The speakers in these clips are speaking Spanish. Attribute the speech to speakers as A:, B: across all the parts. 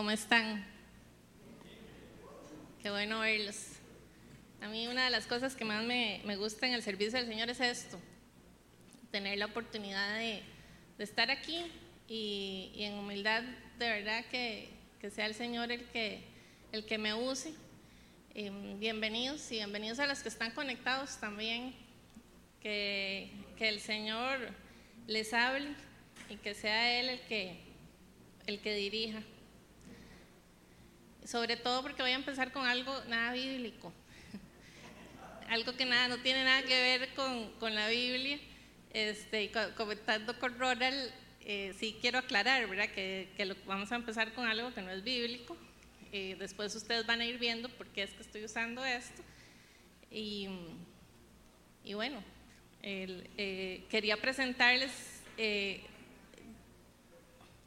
A: ¿Cómo están? Qué bueno verlos. A mí una de las cosas que más me, gusta en el servicio del Señor es esto, tener la oportunidad de, estar aquí y, en humildad de verdad que, sea el Señor el que, me use. Eh, bienvenidos y bienvenidos a los que están conectados también, que, el Señor les hable y que sea Él el que dirija. Sobre todo porque voy a empezar con algo nada bíblico, algo que nada, no tiene nada que ver con, con la Biblia. Este, y comentando con Ronald, eh, sí quiero aclarar, ¿verdad? Que, que vamos a empezar con algo que no es bíblico. Eh, después ustedes van a ir viendo por qué es que estoy usando esto. Y, y bueno, el, eh, quería presentarles, eh,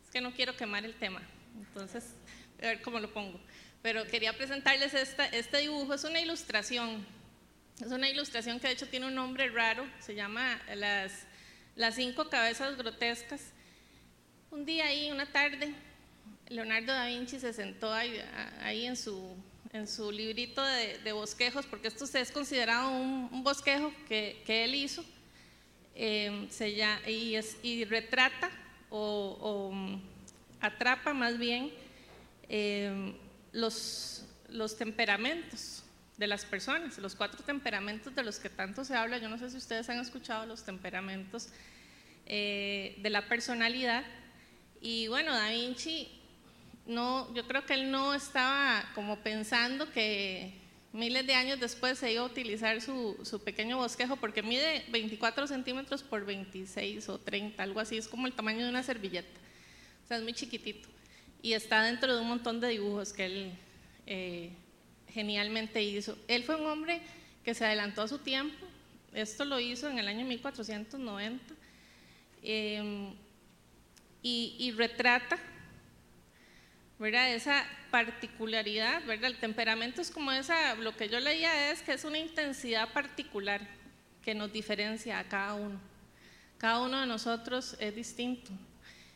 A: es que no quiero quemar el tema, entonces, a ver cómo lo pongo, pero quería presentarles esta, este dibujo, es una ilustración, es una ilustración que de hecho tiene un nombre raro, se llama Las, las cinco cabezas grotescas. Un día ahí, una tarde, Leonardo da Vinci se sentó ahí, ahí en, su, en, su, librito de, de, bosquejos, porque esto es considerado un, un bosquejo que, que, él hizo, eh, se y, es, y, retrata o, o, atrapa más bien eh, los, los temperamentos de las personas, los cuatro temperamentos de los que tanto se habla. Yo no sé si ustedes han escuchado los temperamentos eh, de la personalidad. Y bueno, Da Vinci no, yo creo que él no estaba como pensando que miles de años después se iba a utilizar su, su, pequeño bosquejo porque mide 24 centímetros por 26 o 30, algo así, es como el tamaño de una servilleta, o sea, es muy chiquitito y está dentro de un montón de dibujos que él eh, genialmente hizo. Él fue un hombre que se adelantó a su tiempo, esto lo hizo en el año 1490 eh, y, y retrata ¿verdad? Esa particularidad, ¿verdad? El temperamento es como esa, lo que yo leía es que es una intensidad particular que nos diferencia a cada uno. Cada uno de nosotros es distinto.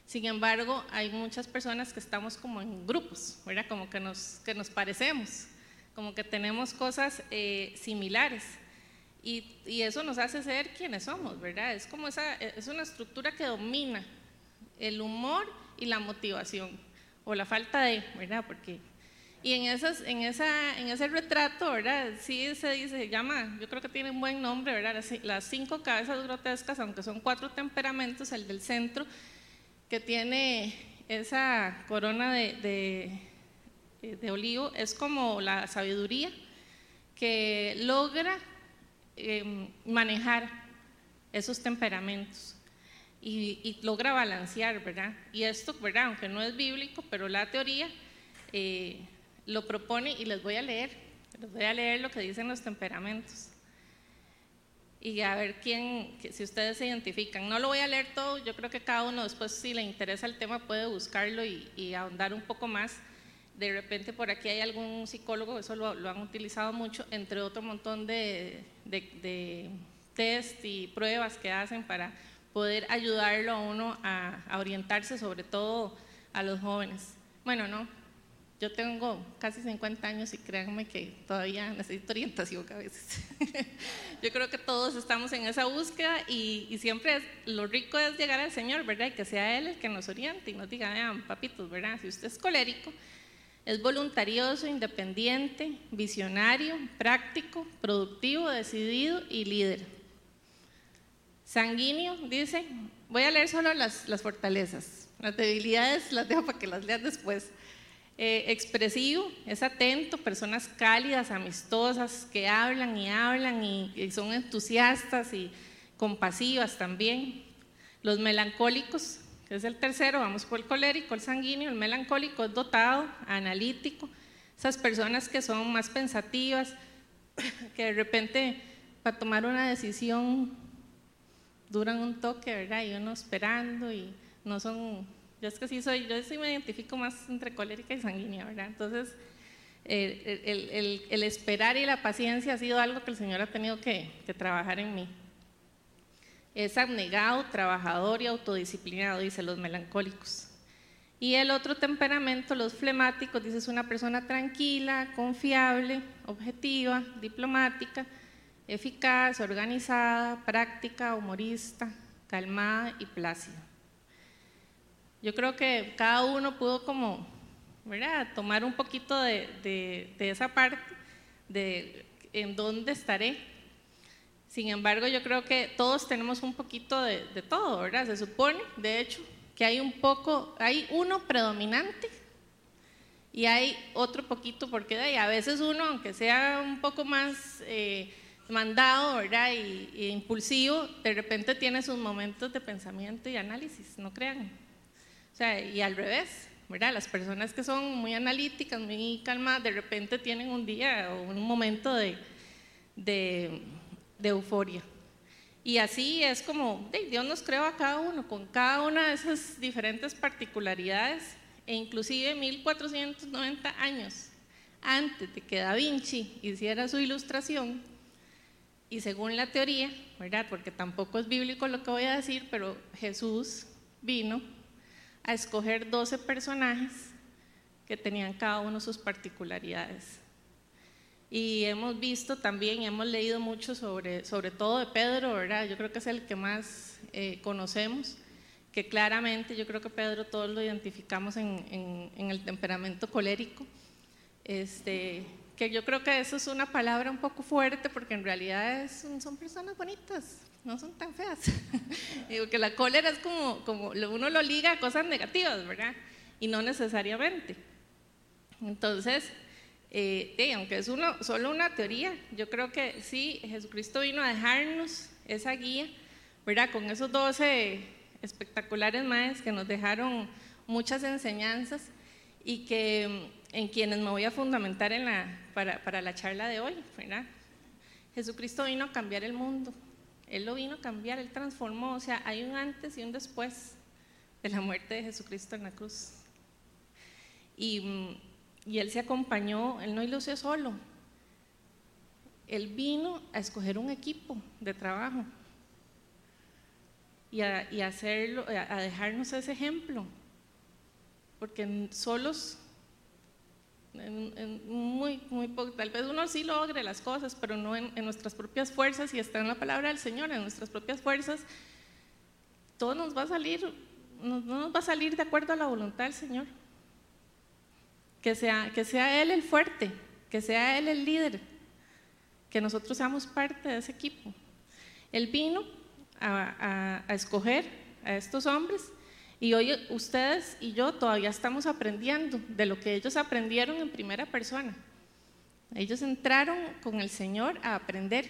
A: Sin embargo, hay muchas personas que estamos como en grupos, ¿verdad? Como que nos, que nos parecemos, como que tenemos cosas eh, similares. Y, y, eso nos hace ser quienes somos, ¿verdad? Es como esa, es una estructura que domina el humor y la motivación o la falta de, ¿verdad? Porque, y en, esas, en, esa, en ese retrato, ¿verdad? Sí se dice, se llama, yo creo que tiene un buen nombre, ¿verdad? Las cinco cabezas grotescas, aunque son cuatro temperamentos, el del centro, que tiene esa corona de, de, olivo, es como la sabiduría que logra eh, manejar esos temperamentos y, y, logra balancear, ¿verdad? Y esto, ¿verdad? Aunque no es bíblico, pero la teoría eh, lo propone y les voy a leer, les voy a leer lo que dicen los temperamentos y a ver quién, si ustedes se identifican. No lo voy a leer todo, yo creo que cada uno después si le interesa el tema puede buscarlo y, y ahondar un poco más. De repente por aquí hay algún psicólogo, eso lo, han utilizado mucho, entre otro montón de, de, de test y pruebas que hacen para poder ayudarlo a uno a, orientarse, sobre todo a los jóvenes. Bueno, no, yo tengo casi 50 años y créanme que todavía necesito orientación a veces. yo creo que todos estamos en esa búsqueda y, y, siempre es, lo rico es llegar al Señor, ¿verdad? Y que sea Él el que nos oriente y nos diga, vean, papitos, ¿verdad? Si usted es colérico, es voluntarioso, independiente, visionario, práctico, productivo, decidido y líder. Sanguíneo, dice, voy a leer solo las, las fortalezas, las debilidades las dejo para que las leas después. Eh, expresivo, es atento, personas cálidas, amistosas, que hablan y hablan y, y, son entusiastas y compasivas también. Los melancólicos, que es el tercero, vamos por el colérico, el sanguíneo, el melancólico es dotado, analítico, esas personas que son más pensativas, que de repente para tomar una decisión duran un toque, ¿verdad? Y uno esperando y no son, yo es que sí soy, yo sí me identifico más entre colérica y sanguínea, ¿verdad? Entonces, el, el, esperar y la paciencia ha sido algo que el Señor ha tenido que trabajar en mí. Es abnegado, trabajador y autodisciplinado, dice los melancólicos. Y el otro temperamento, los flemáticos, dice es una persona tranquila, confiable, objetiva, diplomática, eficaz, organizada, práctica, humorista, calmada y plácida. Yo creo que cada uno pudo como, ¿verdad? Tomar un poquito de, esa parte de en dónde estaré. Sin embargo, yo creo que todos tenemos un poquito de, de todo, ¿verdad? Se supone, de hecho, que hay un poco, hay uno predominante y hay otro poquito, porque de a veces uno, aunque sea un poco más eh, mandado, ¿verdad? Y, impulsivo, de repente tiene sus momentos de pensamiento y análisis, no crean. O sea, y al revés, ¿verdad? Las personas que son muy analíticas, muy calmadas, de repente tienen un día o un momento de, de, de euforia. Y así es como Dios nos creó a cada uno, con cada una de esas diferentes particularidades, e inclusive 1490 años antes de que Da Vinci hiciera su ilustración, y según la teoría, ¿verdad? Porque tampoco es bíblico lo que voy a decir, pero Jesús vino a escoger 12 personajes que tenían cada uno sus particularidades. Y hemos visto también, hemos leído mucho sobre, sobre todo de Pedro, ¿verdad? Yo creo que es el que más eh, conocemos, que claramente yo creo que Pedro todos lo identificamos en, en, el temperamento colérico. Este, que yo creo que eso es una palabra un poco fuerte porque en realidad son personas bonitas, no son tan feas. Digo que la cólera es como, como uno lo liga a cosas negativas, ¿verdad? Y no necesariamente. Entonces, eh, aunque es uno, solo una teoría, yo creo que sí, Jesucristo vino a dejarnos esa guía, ¿verdad? Con esos 12 espectaculares maestros que nos dejaron muchas enseñanzas y que mm, en quienes me voy a fundamentar en la, para, para la charla de hoy, ¿verdad? Jesucristo vino a cambiar el mundo, Él lo vino a cambiar, Él transformó, o sea, hay un antes y un después de la muerte de Jesucristo en la cruz. Y mm, y él se acompañó, él no hizo solo. Él vino a escoger un equipo de trabajo y a, hacerlo, a dejarnos ese ejemplo. Porque solos, muy, muy poco, tal vez uno sí logre las cosas, pero no en, nuestras propias fuerzas, y está en la palabra del Señor, en nuestras propias fuerzas, todo nos va a salir, no nos va a salir de acuerdo a la voluntad del Señor que sea, que sea Él el fuerte, que sea Él el líder, que nosotros seamos parte de ese equipo. Él vino a, escoger a estos hombres y hoy ustedes y yo todavía estamos aprendiendo de lo que ellos aprendieron en primera persona. Ellos entraron con el Señor a aprender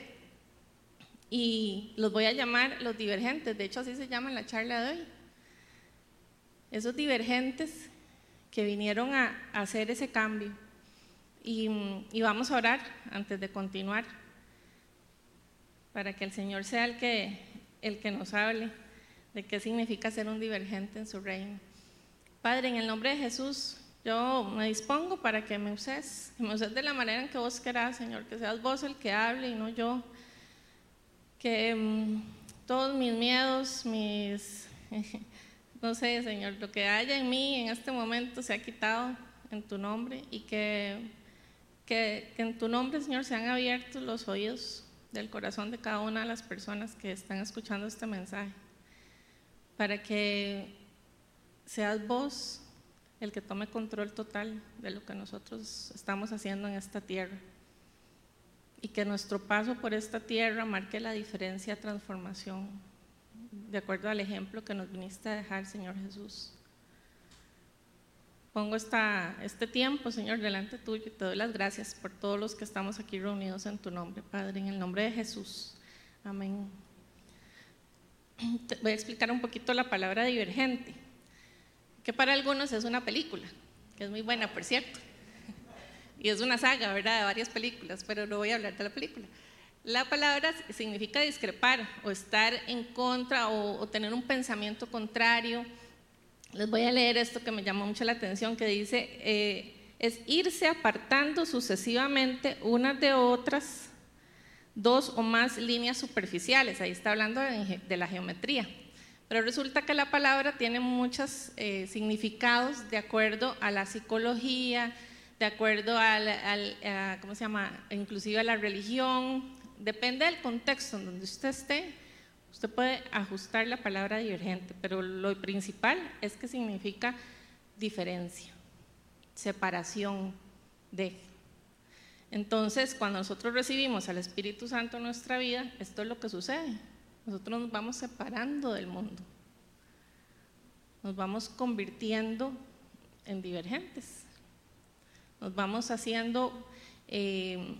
A: y los voy a llamar los divergentes, de hecho así se llama en la charla de hoy. Esos divergentes que vinieron a, hacer ese cambio. Y, vamos a orar antes de continuar, para que el Señor sea el que, el que nos hable de qué significa ser un divergente en su reino. Padre, en el nombre de Jesús, yo me dispongo para que me uses, que me uses de la manera en que vos querás, Señor, que seas vos el que hable y no yo. Que mm, todos mis miedos, mis no sé, Señor, lo que haya en mí en este momento se ha quitado en tu nombre y que, que, en tu nombre, Señor, se han abierto los oídos del corazón de cada una de las personas que están escuchando este mensaje, para que seas vos el que tome control total de lo que nosotros estamos haciendo en esta tierra y que nuestro paso por esta tierra marque la diferencia, transformación de acuerdo al ejemplo que nos viniste a dejar, Señor Jesús. Pongo esta, este tiempo, Señor, delante tuyo y te doy las gracias por todos los que estamos aquí reunidos en tu nombre, Padre, en el nombre de Jesús. Amén. Voy a explicar un poquito la palabra divergente, que para algunos es una película, que es muy buena, por cierto. Y es una saga, ¿verdad?, de varias películas, pero no voy a hablar de la película. La palabra significa discrepar o estar en contra o, tener un pensamiento contrario. Les voy a leer esto que me llamó mucho la atención, que dice, eh, es irse apartando sucesivamente unas de otras dos o más líneas superficiales. Ahí está hablando de, la geometría. Pero resulta que la palabra tiene muchos eh, significados de acuerdo a la psicología, de acuerdo al, a, ¿cómo se llama? Inclusive a la religión. Depende del contexto en donde usted esté, usted puede ajustar la palabra divergente, pero lo principal es que significa diferencia, separación de. Entonces, cuando nosotros recibimos al Espíritu Santo en nuestra vida, esto es lo que sucede. Nosotros nos vamos separando del mundo. Nos vamos convirtiendo en divergentes. Nos vamos haciendo eh,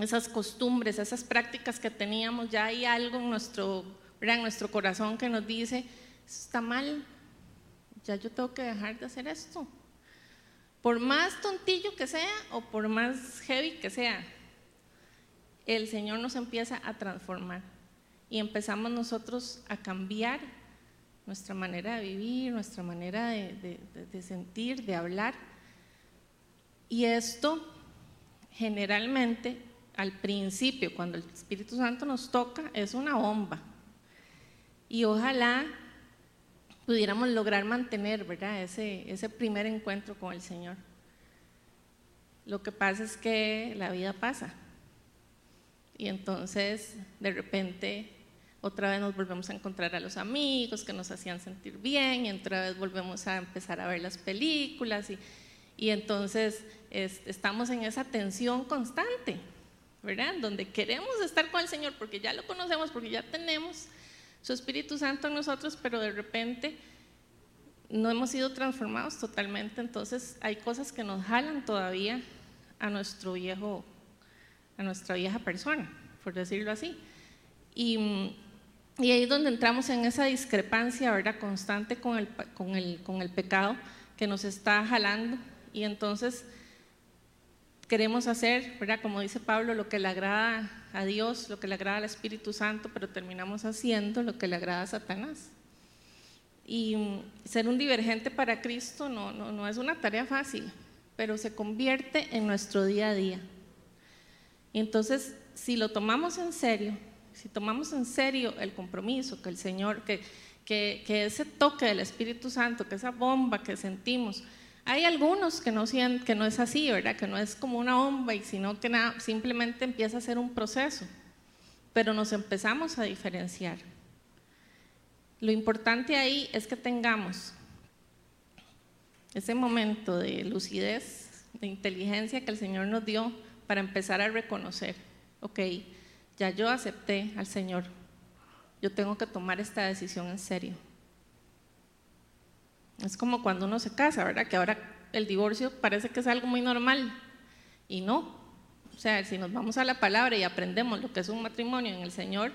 A: esas costumbres, esas prácticas que teníamos. Ya hay algo en nuestro, nuestro corazón que nos dice, eso está mal. Ya yo tengo que dejar de hacer esto por más tontillo que sea o por más heavy que sea, el Señor nos empieza a transformar y empezamos nosotros a cambiar nuestra manera de vivir, nuestra manera de, sentir, de hablar. Y esto generalmente al principio, cuando el Espíritu Santo nos toca, es una bomba. Y ojalá pudiéramos lograr mantener, ¿verdad? Ese, primer encuentro con el Señor. Lo que pasa es que la vida pasa. Y entonces, de repente, otra vez nos volvemos a encontrar a los amigos que nos hacían sentir bien, y otra vez volvemos a empezar a ver las películas, y entonces estamos en esa tensión constante, ¿verdad? Donde queremos estar con el Señor porque ya lo conocemos, porque ya tenemos su Espíritu Santo en nosotros, pero de repente no hemos sido transformados totalmente, entonces hay cosas que nos jalan todavía a nuestro viejo, a nuestra vieja persona, por decirlo así. Y, y ahí es donde entramos en esa discrepancia, ¿verdad? Constante con el, con el, con el pecado que nos está jalando. Y entonces queremos hacer, ¿verdad? Como dice Pablo, lo que le agrada a Dios, lo que le agrada al Espíritu Santo, pero terminamos haciendo lo que le agrada a Satanás. Y ser un divergente para Cristo no, es una tarea fácil, pero se convierte en nuestro día a día. Y entonces, si lo tomamos en serio, si tomamos en serio el compromiso que el Señor, que, que ese toque del Espíritu Santo, que esa bomba que sentimos, hay algunos que no, que no es así, ¿verdad? Que no es como una bomba, y sino que nada, simplemente empieza a ser un proceso. Pero nos empezamos a diferenciar. Lo importante ahí es que tengamos ese momento de lucidez, de inteligencia que el Señor nos dio para empezar a reconocer, ok, ya yo acepté al Señor, yo tengo que tomar esta decisión en serio. Es como cuando uno se casa, ¿verdad? Que ahora el divorcio parece que es algo muy normal y no. O sea, si nos vamos a la palabra y aprendemos lo que es un matrimonio en el Señor,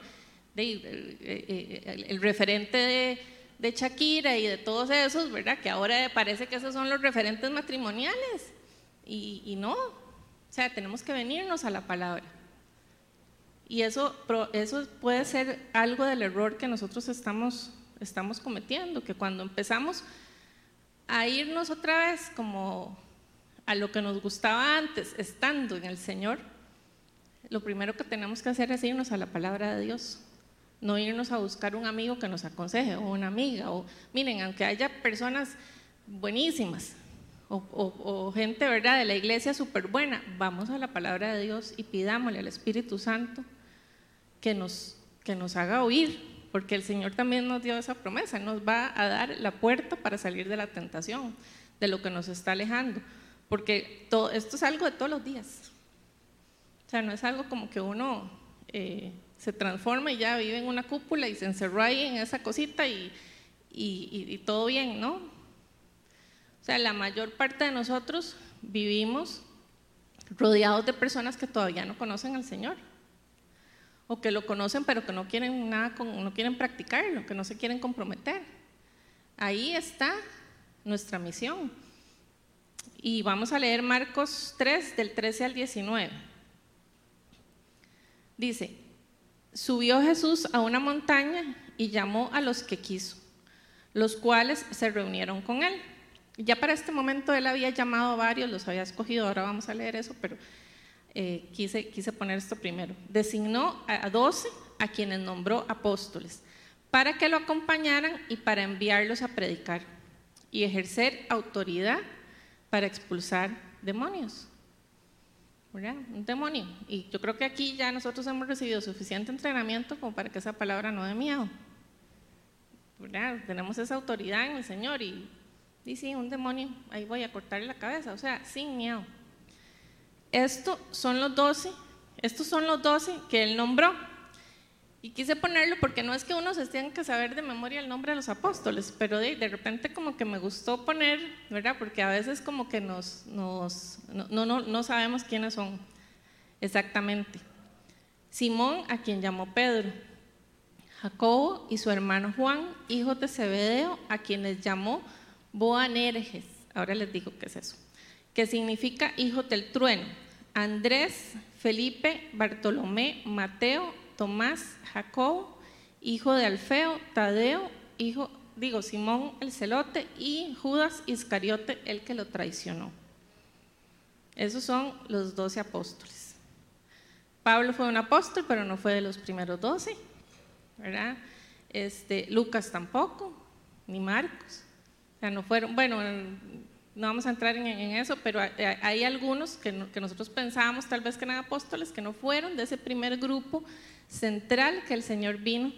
A: el, referente de, de, Shakira y de todos esos, ¿verdad? Que ahora parece que esos son los referentes matrimoniales y, y no. O sea, tenemos que venirnos a la palabra. Y eso, eso puede ser algo del error que nosotros estamos, estamos cometiendo, que cuando empezamos a irnos otra vez como a lo que nos gustaba antes, estando en el Señor, lo primero que tenemos que hacer es irnos a la palabra de Dios, no irnos a buscar un amigo que nos aconseje o una amiga, o miren, aunque haya personas buenísimas o, gente, ¿verdad?, de la iglesia súper buena, vamos a la palabra de Dios y pidámosle al Espíritu Santo que nos, que nos haga oír porque el Señor también nos dio esa promesa, nos va a dar la puerta para salir de la tentación, de lo que nos está alejando, porque todo, esto es algo de todos los días. O sea, no es algo como que uno eh, se transforma y ya vive en una cúpula y se encerró ahí en esa cosita y, y todo bien, ¿no? O sea, la mayor parte de nosotros vivimos rodeados de personas que todavía no conocen al Señor o que lo conocen pero que no quieren nada, no quieren practicarlo, que no se quieren comprometer. Ahí está nuestra misión. Y vamos a leer Marcos 3 del 13 al 19. Dice, subió Jesús a una montaña y llamó a los que quiso, los cuales se reunieron con él. Ya para este momento él había llamado a varios, los había escogido, ahora vamos a leer eso, pero eh, quise, poner esto primero. Designó a doce a quienes nombró apóstoles. para que lo acompañaran y para enviarlos a predicar y ejercer autoridad para expulsar demonios. ¿Verdad? Un demonio. Y yo creo que aquí ya nosotros hemos recibido suficiente entrenamiento como para que esa palabra no dé miedo. ¿Verdad? Tenemos esa autoridad en el Señor y dice, un demonio, ahí voy a cortarle la cabeza, o sea, sin miedo. Estos son los doce, estos son los doce que él nombró. Y quise ponerlo porque no es que uno se tenga que saber de memoria el nombre de los apóstoles, pero de, repente como que me gustó poner, ¿verdad? Porque a veces como que nos, nos no, no, no sabemos quiénes son exactamente. Simón, a quien llamó Pedro, Jacobo y su hermano Juan, hijos de Zebedeo, a quienes llamó Boanerges. Ahora les digo qué es eso. Que significa hijos del trueno. Andrés, Felipe, Bartolomé, Mateo, Tomás, Jacobo, hijo de Alfeo, Tadeo, hijo, digo, Simón el celote y Judas Iscariote, el que lo traicionó. Esos son los doce apóstoles. Pablo fue un apóstol, pero no fue de los primeros doce, ¿verdad? Este, Lucas tampoco, ni Marcos. O sea, no fueron, bueno, no vamos a entrar en, eso, pero hay, algunos que, nosotros pensábamos tal vez que eran apóstoles que no fueron de ese primer grupo central que el Señor vino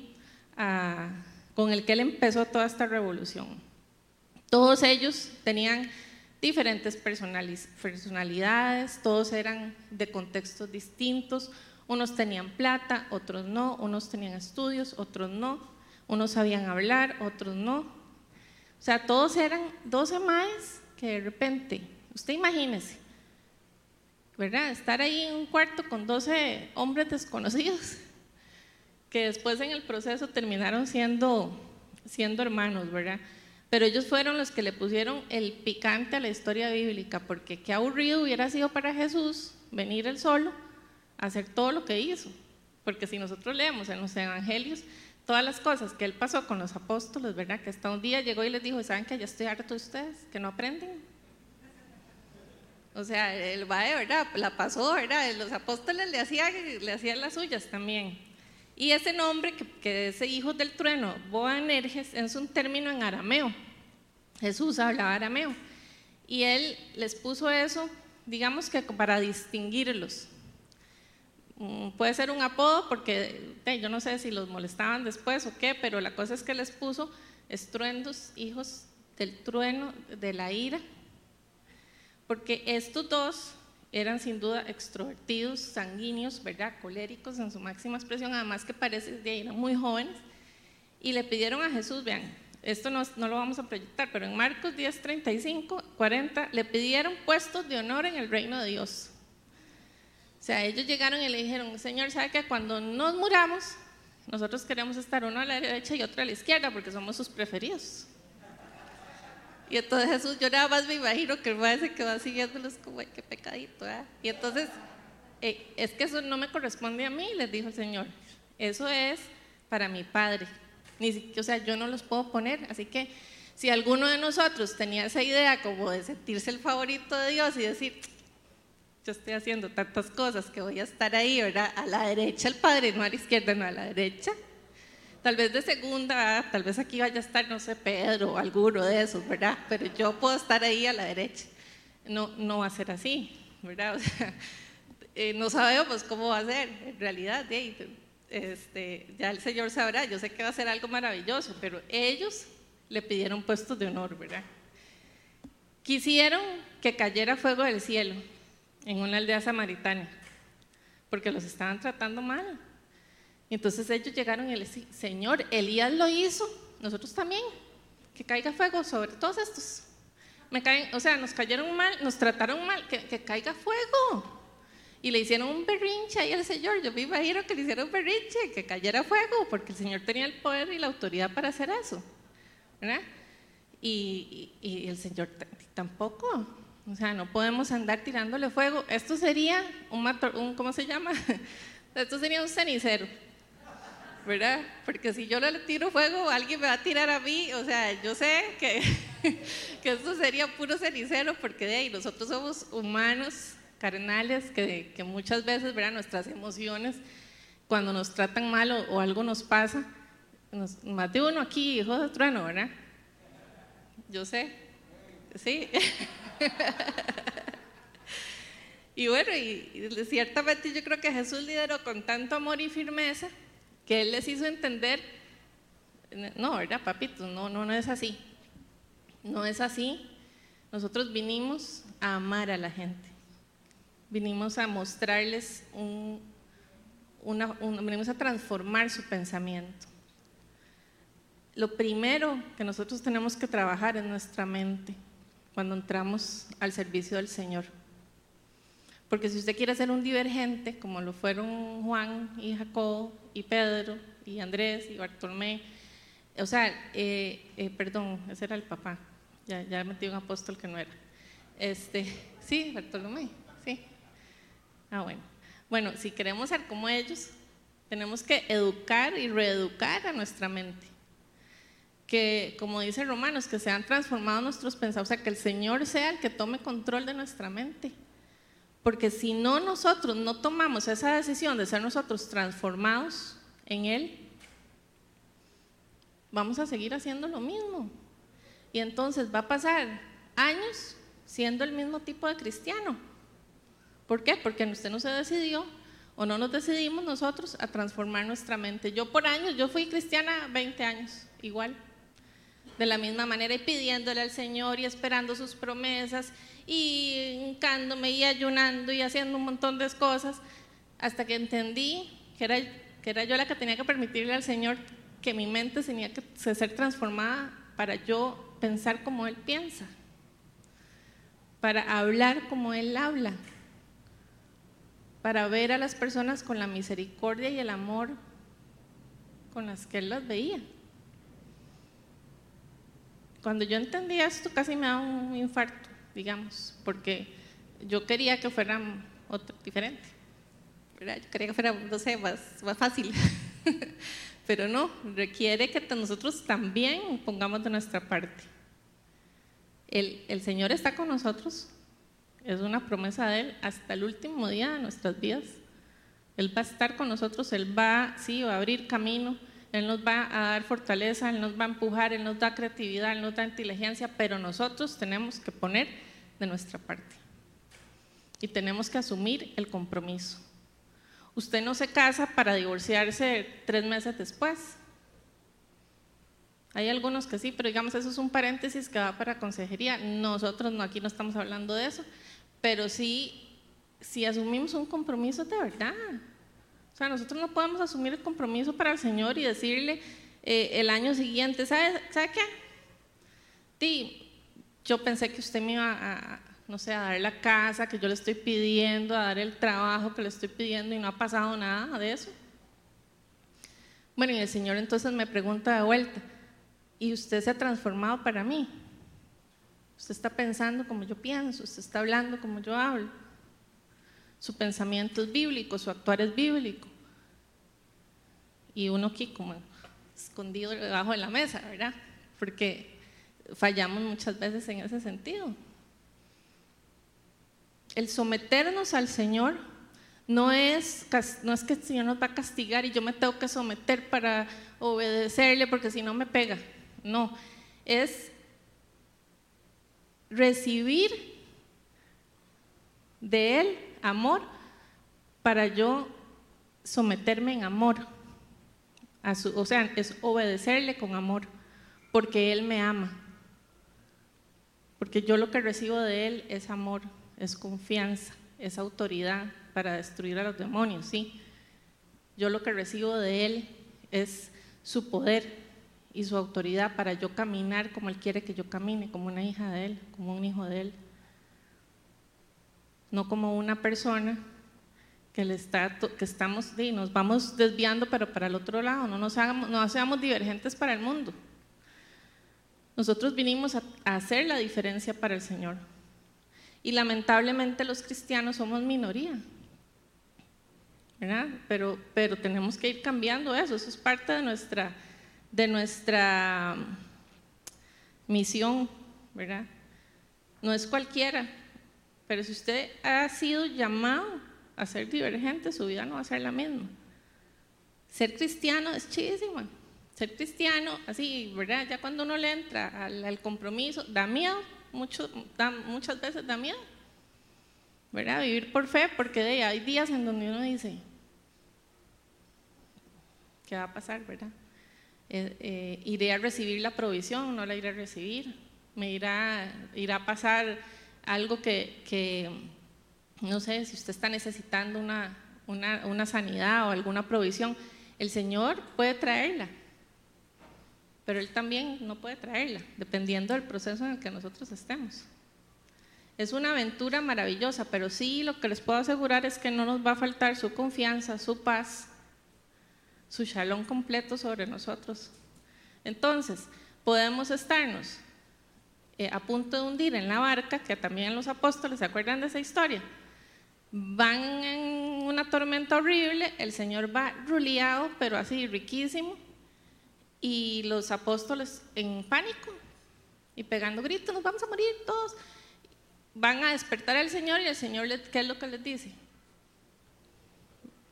A: con el que él empezó toda esta revolución. Todos ellos tenían diferentes personalidades, todos eran de contextos distintos, unos tenían plata, otros no, unos tenían estudios, otros no, unos sabían hablar, otros no. O sea, todos eran 12 maes de repente, usted imagínese, ¿verdad? Estar ahí en un cuarto con 12 hombres desconocidos que después en el proceso terminaron siendo, siendo hermanos, ¿verdad? Pero ellos fueron los que le pusieron el picante a la historia bíblica, porque qué aburrido hubiera sido para Jesús venir él solo a hacer todo lo que hizo. Porque si nosotros leemos en los evangelios todas las cosas que él pasó con los apóstoles, ¿verdad? Que hasta un día llegó y les dijo, ¿saben que ya estoy harto de ustedes? Que no aprenden. O sea, él va de verdad, la pasó, ¿verdad? Los apóstoles le hacían, le hacían las suyas también. Y ese nombre, que, que es hijo del trueno, Boanerges, es un término en arameo. Jesús hablaba arameo. Y él les puso eso, digamos que para distinguirlos. Puede ser un apodo porque yo no sé si los molestaban después o qué, pero la cosa es que les puso estruendos, hijos del trueno, de la ira, porque estos dos eran sin duda extrovertidos, sanguíneos, ¿verdad? coléricos en su máxima expresión, además que parece de eran muy jóvenes, y le pidieron a Jesús, vean, esto no, no, lo vamos a proyectar, pero en Marcos 10, 35, 40, le pidieron puestos de honor en el reino de Dios. O sea, ellos llegaron y le dijeron, Señor, ¿sabe que cuando nos muramos, nosotros queremos estar uno a la derecha y otro a la izquierda porque somos sus preferidos? Y entonces Jesús, yo nada más me imagino que el maestro se quedó siguiéndolos como, ay, qué pecadito. ¿eh? Y entonces, eh, es que eso no me corresponde a mí, les dijo el Señor. Eso es para mi Padre. O sea, yo no los puedo poner. Así que si alguno de nosotros tenía esa idea como de sentirse el favorito de Dios y decir, yo estoy haciendo tantas cosas que voy a estar ahí, ¿verdad? A la derecha el Padre, no a la izquierda, no a la derecha Tal vez de segunda, tal vez aquí vaya a estar, no sé, Pedro o alguno de esos, ¿verdad? Pero yo puedo estar ahí a la derecha. No, no va a ser así, ¿verdad? O sea, eh, no sabemos cómo va a ser en realidad. Este, ya el Señor sabrá, yo sé que va a ser algo maravilloso, pero ellos le pidieron puestos de honor, ¿verdad? Quisieron que cayera fuego del cielo en una aldea samaritana, porque los estaban tratando mal. Y entonces ellos llegaron y le dijeron, Señor, Elías lo hizo, nosotros también, que caiga fuego sobre todos estos. Me caen, o sea, nos cayeron mal, nos trataron mal, que, que caiga fuego. Y le hicieron un berrinche ahí al Señor. Yo me imagino que le hicieron un berrinche, que cayera fuego, porque el Señor tenía el poder y la autoridad para hacer eso. ¿verdad? Y, y, el Señor tampoco. O sea, no podemos andar tirándole fuego. Esto sería un, un ¿cómo se llama? Esto sería un cenicero. ¿verdad? Porque si yo le tiro fuego, alguien me va a tirar a mí, o sea, yo sé que, que esto sería puro cenicero, porque de ahí nosotros somos humanos, carnales, que, que muchas veces, ¿verdad? Nuestras emociones, cuando nos tratan mal o, algo nos pasa, de uno aquí, hijo de trueno, ¿verdad? Yo sé, sí. y bueno, y, ciertamente yo creo que Jesús lideró con tanto amor y firmeza que Él les hizo entender, no, ¿verdad, papito? No, no, no es así. No es así. Nosotros vinimos a amar a la gente. Vinimos a mostrarles un, una, venimos a transformar su pensamiento. Lo primero que nosotros tenemos que trabajar es nuestra mente cuando entramos al servicio del Señor. Porque si usted quiere ser un divergente, como lo fueron Juan y Jacob y Pedro y Andrés y Bartolomé, o sea, eh, eh, perdón, ese era el papá, ya, ya metí un apóstol que no era. Este, sí, Bartolomé, sí. Ah, bueno. Bueno, si queremos ser como ellos, tenemos que educar y reeducar a nuestra mente. Que, como dice Romanos, que sean transformados nuestros pensamientos, o sea, que el Señor sea el que tome control de nuestra mente. Porque si no nosotros no tomamos esa decisión de ser nosotros transformados en Él, vamos a seguir haciendo lo mismo. Y entonces va a pasar años siendo el mismo tipo de cristiano ¿Por qué? Porque usted no se decidió o no nos decidimos nosotros a transformar nuestra mente. Yo por años, yo fui cristiana 20 años, igual. De la misma manera y pidiéndole al Señor y esperando sus promesas y hincándome y ayunando y haciendo un montón de cosas hasta que entendí que era, que era yo la que tenía que permitirle al Señor que mi mente tenía que ser transformada para yo pensar como Él piensa, para hablar como Él habla para ver a las personas con la misericordia y el amor con las que él las veía. Cuando yo entendí esto casi me da un infarto, digamos, porque yo quería que fueran otro, diferente. Yo quería que fuera, no sé, más, más fácil. Pero no, requiere que nosotros también pongamos de nuestra parte. El, el Señor está con nosotros es una promesa de Él hasta el último día de nuestras vidas. Él va a estar con nosotros, Él va, sí, va a abrir camino, Él nos va a dar fortaleza, Él nos va a empujar, Él nos da creatividad, Él nos da inteligencia, pero nosotros tenemos que poner de nuestra parte. Y tenemos que asumir el compromiso. Usted no se casa para divorciarse tres meses después. Hay algunos que sí, pero digamos, eso es un paréntesis que va para consejería. Nosotros no, aquí no estamos hablando de eso pero sí, si asumimos un compromiso de verdad. O sea, nosotros no podemos asumir el compromiso para el Señor y decirle eh, el año siguiente, ¿sabe, ¿sabe qué? Sí, yo pensé que usted me iba no sé, a dar la casa que yo le estoy pidiendo, a dar el trabajo que le estoy pidiendo y no ha pasado nada de eso. Bueno, y el Señor entonces me pregunta de vuelta, ¿y usted se ha transformado para mí? Usted está pensando como yo pienso, usted está hablando como yo hablo. Su pensamiento es bíblico, su actuar es bíblico. Y uno aquí como escondido debajo de la mesa, ¿verdad? Porque fallamos muchas veces en ese sentido. El someternos al Señor no es, no es que el Señor nos va a castigar y yo me tengo que someter para obedecerle porque si no me pega. No, es recibir de Él amor para yo someterme en amor. A su, o sea, es obedecerle con amor, porque Él me ama. Porque yo lo que recibo de Él es amor, es confianza, es autoridad para destruir a los demonios, ¿sí? Yo lo que recibo de Él es su poder, y su autoridad para yo caminar como Él quiere que yo camine, como una hija de Él, como un hijo de Él. No como una persona que, le está, que estamos, y nos vamos desviando, pero para el otro lado, no nos hagamos, no seamos divergentes para el mundo. Nosotros vinimos a, hacer la diferencia para el Señor. Y lamentablemente los cristianos somos minoría. ¿verdad? Pero, pero tenemos que ir cambiando eso, eso es parte de nuestra de nuestra misión, ¿verdad? No es cualquiera, pero si usted ha sido llamado a ser divergente, su vida no va a ser la misma. Ser cristiano es chidísima, ser cristiano, así, ¿verdad? Ya cuando uno le entra al, compromiso, da miedo, mucho, muchas veces da miedo, ¿verdad? Vivir por fe, porque hay días en donde uno dice, ¿qué va a pasar, verdad? Eh, eh, iré a recibir la provisión, no la iré a recibir, me irá, irá a pasar algo que, no sé, si usted está necesitando una, una, sanidad o alguna provisión, el Señor puede traerla, pero Él también no puede traerla, dependiendo del proceso en el que nosotros estemos. Es una aventura maravillosa, pero sí lo que les puedo asegurar es que no nos va a faltar su confianza, su paz, su shalom completo sobre nosotros. Entonces, podemos estarnos eh, a punto de hundir en la barca, que también los apóstoles se acuerdan de esa historia. Van en una tormenta horrible, el Señor va ruleado, pero así riquísimo, y los apóstoles en pánico y pegando gritos, nos vamos a morir todos. Van a despertar al Señor y el Señor, ¿qué es lo que les dice?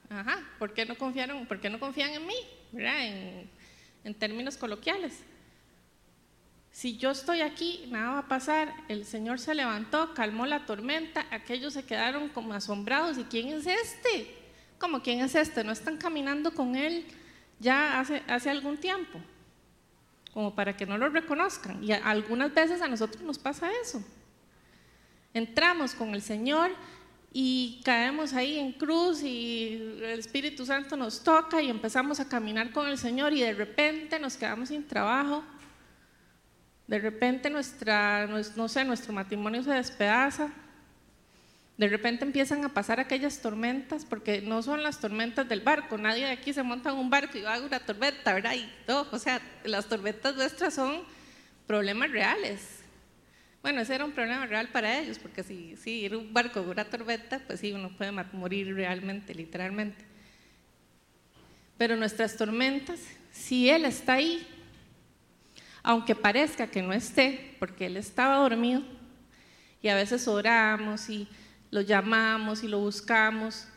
A: Ajá, ¿por qué no confiaron, por qué no confían en mí? En, en términos coloquiales. Si yo estoy aquí, nada va a pasar. El Señor se levantó, calmó la tormenta, aquellos se quedaron como asombrados. ¿Y quién es este? ¿Cómo quién es este? ¿No están caminando con Él ya hace, hace algún tiempo? Como para que no lo reconozcan. Y algunas veces a nosotros nos pasa eso. Entramos con el Señor y caemos ahí en cruz y el Espíritu Santo nos toca y empezamos a caminar con el Señor y de repente nos quedamos sin trabajo, de repente nuestra, no sé, nuestro matrimonio se despedaza, de repente empiezan a pasar aquellas tormentas, porque no son las tormentas del barco, nadie de aquí se monta en un barco y va a una tormenta, ¿verdad? Y todo, o sea, las tormentas nuestras son problemas reales, bueno, ese era un problema real para ellos, porque si, si ir un barco con una tormenta, pues sí, uno puede morir realmente, literalmente. Pero nuestras tormentas, si Él está ahí, aunque parezca que no esté, porque Él estaba dormido, y a veces oramos y lo llamamos y lo buscamos,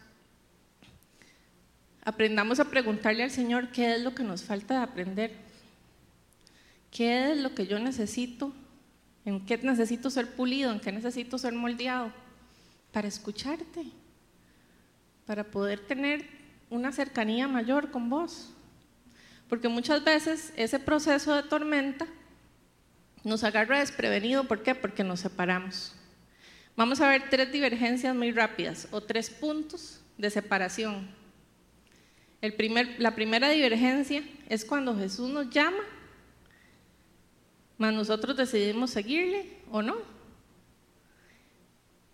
A: aprendamos a preguntarle al Señor qué es lo que nos falta de aprender, qué es lo que yo necesito ¿En qué necesito ser pulido? ¿En qué necesito ser moldeado? Para escucharte, para poder tener una cercanía mayor con vos. Porque muchas veces ese proceso de tormenta nos agarra desprevenido. ¿Por qué? Porque nos separamos. Vamos a ver tres divergencias muy rápidas o tres puntos de separación. La primera divergencia es cuando Jesús nos llama mas nosotros decidimos seguirle o no.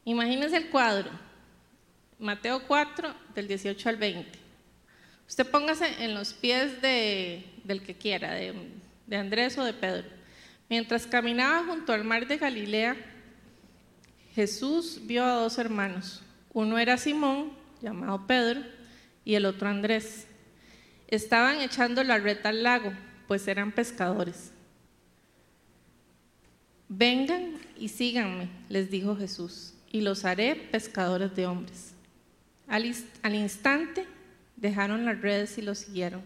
A: Imagínense el cuadro, Mateo 4, del 18 al 20. Usted póngase en los pies de, del que quiera, de, de Andrés o de Pedro. Mientras caminaba junto al mar de Galilea, Jesús vio a dos hermanos. Uno era Simón, llamado Pedro, y el otro Andrés. Estaban echando la red al lago, pues eran pescadores. Vengan y síganme, les dijo Jesús, y los haré pescadores de hombres. Al, instante dejaron las redes y los siguieron.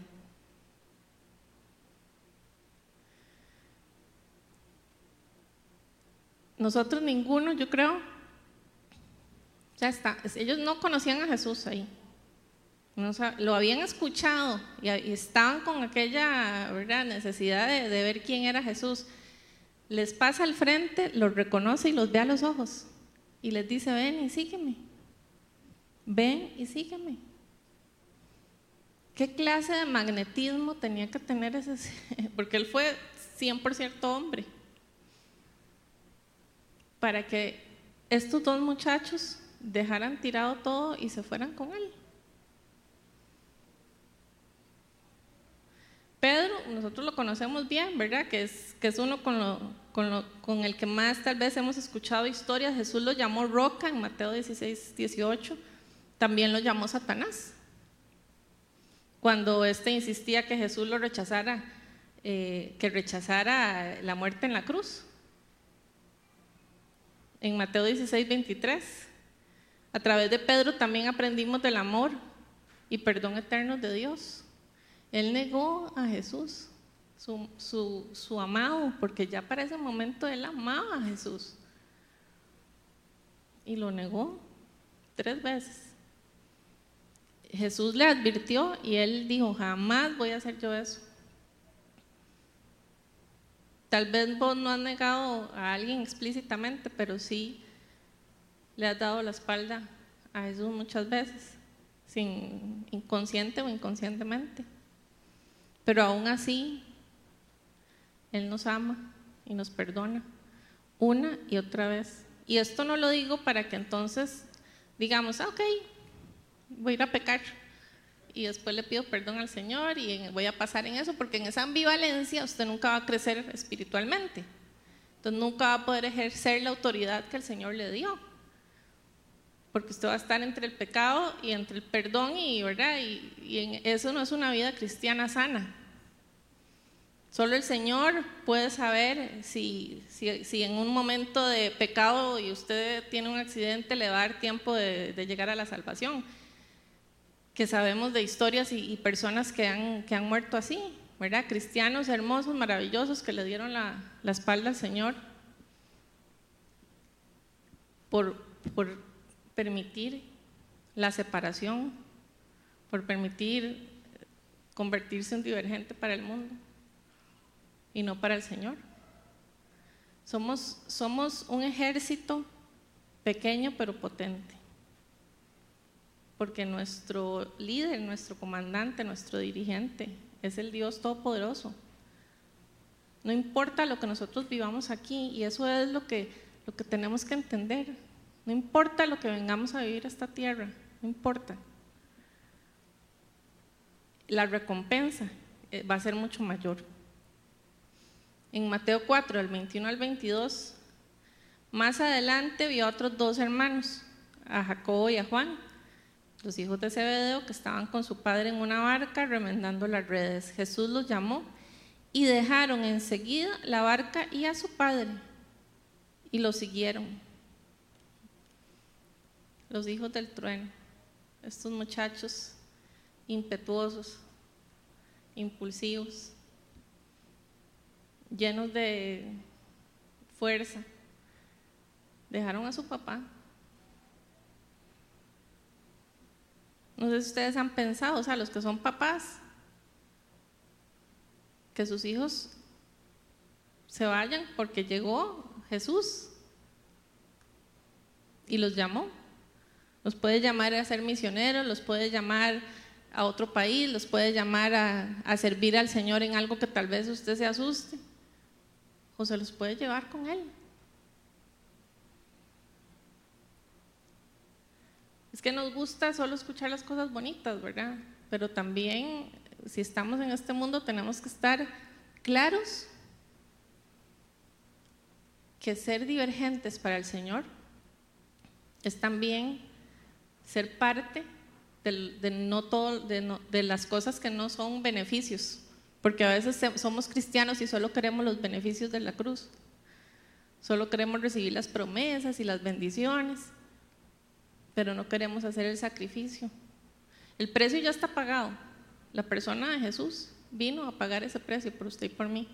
A: Nosotros ninguno, yo creo, ya está, ellos no conocían a Jesús ahí. lo habían escuchado y, estaban con aquella necesidad de ver quién era Jesús les pasa al frente, los reconoce y los ve a los ojos y les dice, ven y sígueme, ven y sígueme. ¿Qué clase de magnetismo tenía que tener ese? Porque él fue 100% hombre. Para que estos dos muchachos dejaran tirado todo y se fueran con él. Pedro, nosotros lo conocemos bien, ¿verdad? Que es, que es uno con, con, el que más tal vez hemos escuchado historias. Jesús lo llamó roca en Mateo 16, 18. También lo llamó Satanás. Cuando éste insistía que Jesús lo rechazara, eh, que rechazara la muerte en la cruz. En Mateo 16, 23. A través de Pedro también aprendimos del amor y perdón eterno de Dios. Él negó a Jesús su, su, amado, porque ya para ese momento él amaba a Jesús. Y lo negó tres veces. Jesús le advirtió y él dijo, jamás voy a hacer yo eso. Tal vez vos no has negado a alguien explícitamente, pero sí le has dado la espalda a Jesús muchas veces, sin inconsciente o inconscientemente. Pero aún así, Él nos ama y nos perdona una y otra vez. Y esto no lo digo para que entonces digamos, ah, ok, voy a ir a pecar y después le pido perdón al Señor y voy a pasar en eso, porque en esa ambivalencia usted nunca va a crecer espiritualmente. Entonces nunca va a poder ejercer la autoridad que el Señor le dio. Porque usted va a estar entre el pecado y entre el perdón y, ¿verdad? y, eso no es una vida cristiana sana. Solo el Señor puede saber si, si, en un momento de pecado y usted tiene un accidente le va a dar tiempo de llegar a la salvación que sabemos de historias y, personas que han, que han muerto así, ¿verdad? Cristianos hermosos, maravillosos, que le dieron la, la espalda al Señor por, por permitir la separación, por permitir convertirse en divergente para el mundo y no para el Señor. Somos, somos un ejército pequeño pero potente porque nuestro líder, nuestro comandante, nuestro dirigente es el Dios Todopoderoso. No importa lo que nosotros vivamos aquí, y eso es lo que, lo que tenemos que entender. No importa lo que vengamos a vivir a esta tierra, no importa. La recompensa eh, va a ser mucho mayor. En Mateo 4, del 21 al 22, más adelante vio a otros dos hermanos, a Jacobo y a Juan los hijos de Zebedeo que estaban con su padre en una barca remendando las redes. Jesús los llamó y dejaron enseguida la barca y a su padre y lo siguieron. Los hijos del trueno, estos muchachos impetuosos, impulsivos, llenos de fuerza, dejaron a su papá No sé si ustedes han pensado, o sea, los que son papás, que sus hijos se vayan porque llegó Jesús y los llamó. Los puede llamar a ser misioneros, los puede llamar a otro país, los puede llamar a, a servir al Señor en algo que tal vez usted se asuste. O se los puede llevar con Él. Es que nos gusta solo escuchar las cosas bonitas, ¿verdad? Pero también, si estamos en este mundo, tenemos que estar claros que ser divergentes para el Señor es también ser parte de, no todo, de las cosas que no son beneficios, porque a veces somos cristianos y solo queremos los beneficios de la cruz, solo queremos recibir las promesas y las bendiciones, pero no queremos hacer el sacrificio. El precio ya está pagado. La persona de Jesús vino a pagar ese precio por usted y por mí.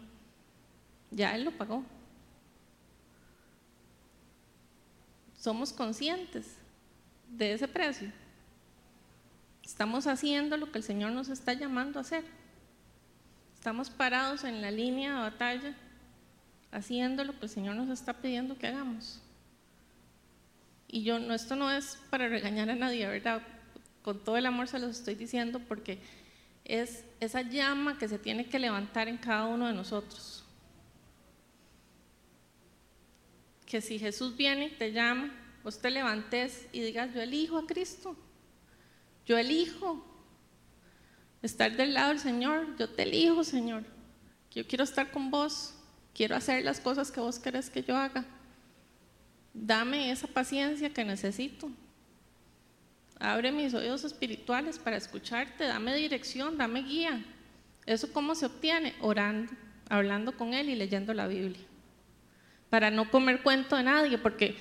A: Ya Él lo pagó. Somos conscientes de ese precio. Estamos haciendo lo que el Señor nos está llamando a hacer. Estamos parados en la línea de batalla, haciendo lo que el Señor nos está pidiendo que hagamos. Y yo, no, esto no es para regañar a nadie, ¿verdad? Con todo el amor se los estoy diciendo porque es esa llama que se tiene que levantar en cada uno de nosotros. Que si Jesús viene y te llama, vos te levantes y digas, yo elijo a Cristo, yo elijo estar del lado del Señor, yo te elijo, Señor, yo quiero estar con vos, quiero hacer las cosas que vos querés que yo haga. Dame esa paciencia que necesito. Abre mis oídos espirituales para escucharte, dame dirección, dame guía. ¿Eso cómo se obtiene? Orando, hablando con Él y leyendo la Biblia. Para no comer cuento de nadie, porque,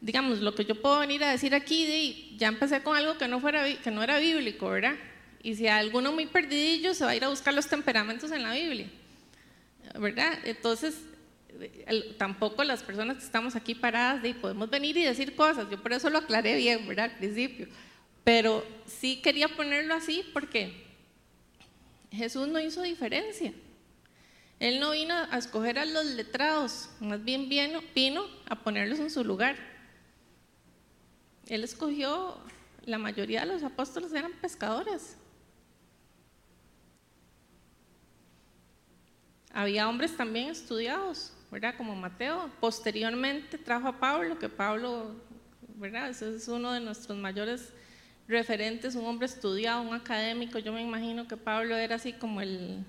A: digamos, lo que yo puedo venir a decir aquí, ya empecé con algo que no, fuera, que no era bíblico, ¿verdad? Y si hay alguno muy perdidillo, se va a ir a buscar los temperamentos en la Biblia. ¿verdad? Entonces, tampoco las personas que estamos aquí paradas de, podemos venir y decir cosas, yo por eso lo aclaré bien, ¿verdad? Al principio, pero sí quería ponerlo así porque Jesús no hizo diferencia. Él no vino a escoger a los letrados, más bien vino, vino a ponerlos en su lugar. Él escogió, la mayoría de los apóstoles eran pescadores. Había hombres también estudiados, ¿verdad? Como Mateo. Posteriormente trajo a Pablo, que Pablo, ¿verdad? Ese es uno de nuestros mayores referentes, un hombre estudiado, un académico. Yo me imagino que Pablo era así como el,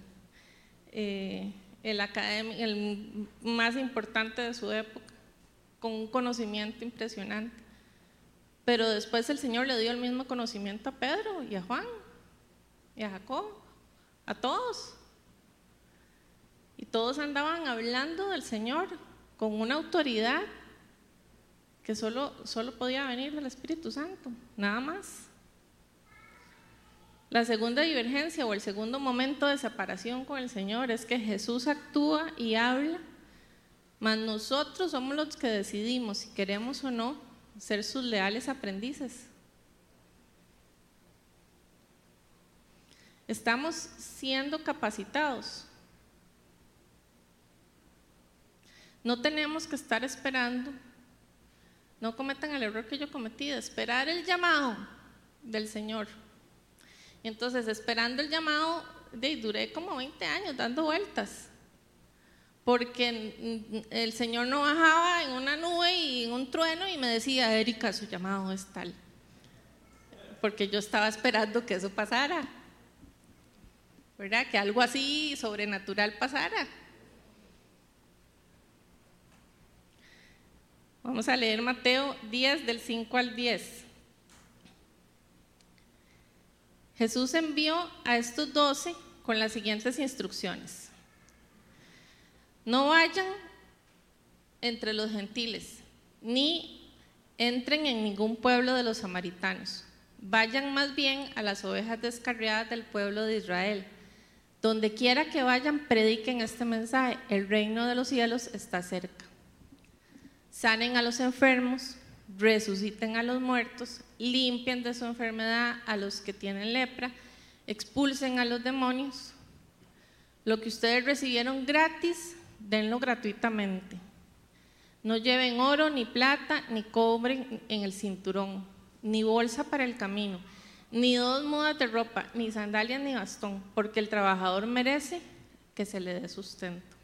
A: eh, el, el más importante de su época, con un conocimiento impresionante. Pero después el Señor le dio el mismo conocimiento a Pedro y a Juan y a Jacob, a todos. Y todos andaban hablando del Señor con una autoridad que solo, solo podía venir del Espíritu Santo, nada más. La segunda divergencia o el segundo momento de separación con el Señor es que Jesús actúa y habla, mas nosotros somos los que decidimos si queremos o no ser sus leales aprendices. Estamos siendo capacitados No tenemos que estar esperando. No cometan el error que yo cometí de esperar el llamado del Señor. Y entonces, esperando el llamado, de, duré como 20 años dando vueltas. Porque el Señor no bajaba en una nube y en un trueno y me decía, Erika, su llamado es tal. Porque yo estaba esperando que eso pasara. ¿Verdad? Que algo así sobrenatural pasara. Vamos a leer Mateo 10 del 5 al 10. Jesús envió a estos doce con las siguientes instrucciones. No vayan entre los gentiles, ni entren en ningún pueblo de los samaritanos. Vayan más bien a las ovejas descarriadas del pueblo de Israel. Donde quiera que vayan, prediquen este mensaje. El reino de los cielos está cerca sanen a los enfermos, resuciten a los muertos, limpien de su enfermedad a los que tienen lepra, expulsen a los demonios. Lo que ustedes recibieron gratis, denlo gratuitamente. No lleven oro, ni plata, ni cobre en el cinturón, ni bolsa para el camino, ni dos mudas de ropa, ni sandalias, ni bastón, porque el trabajador merece que se le dé sustento.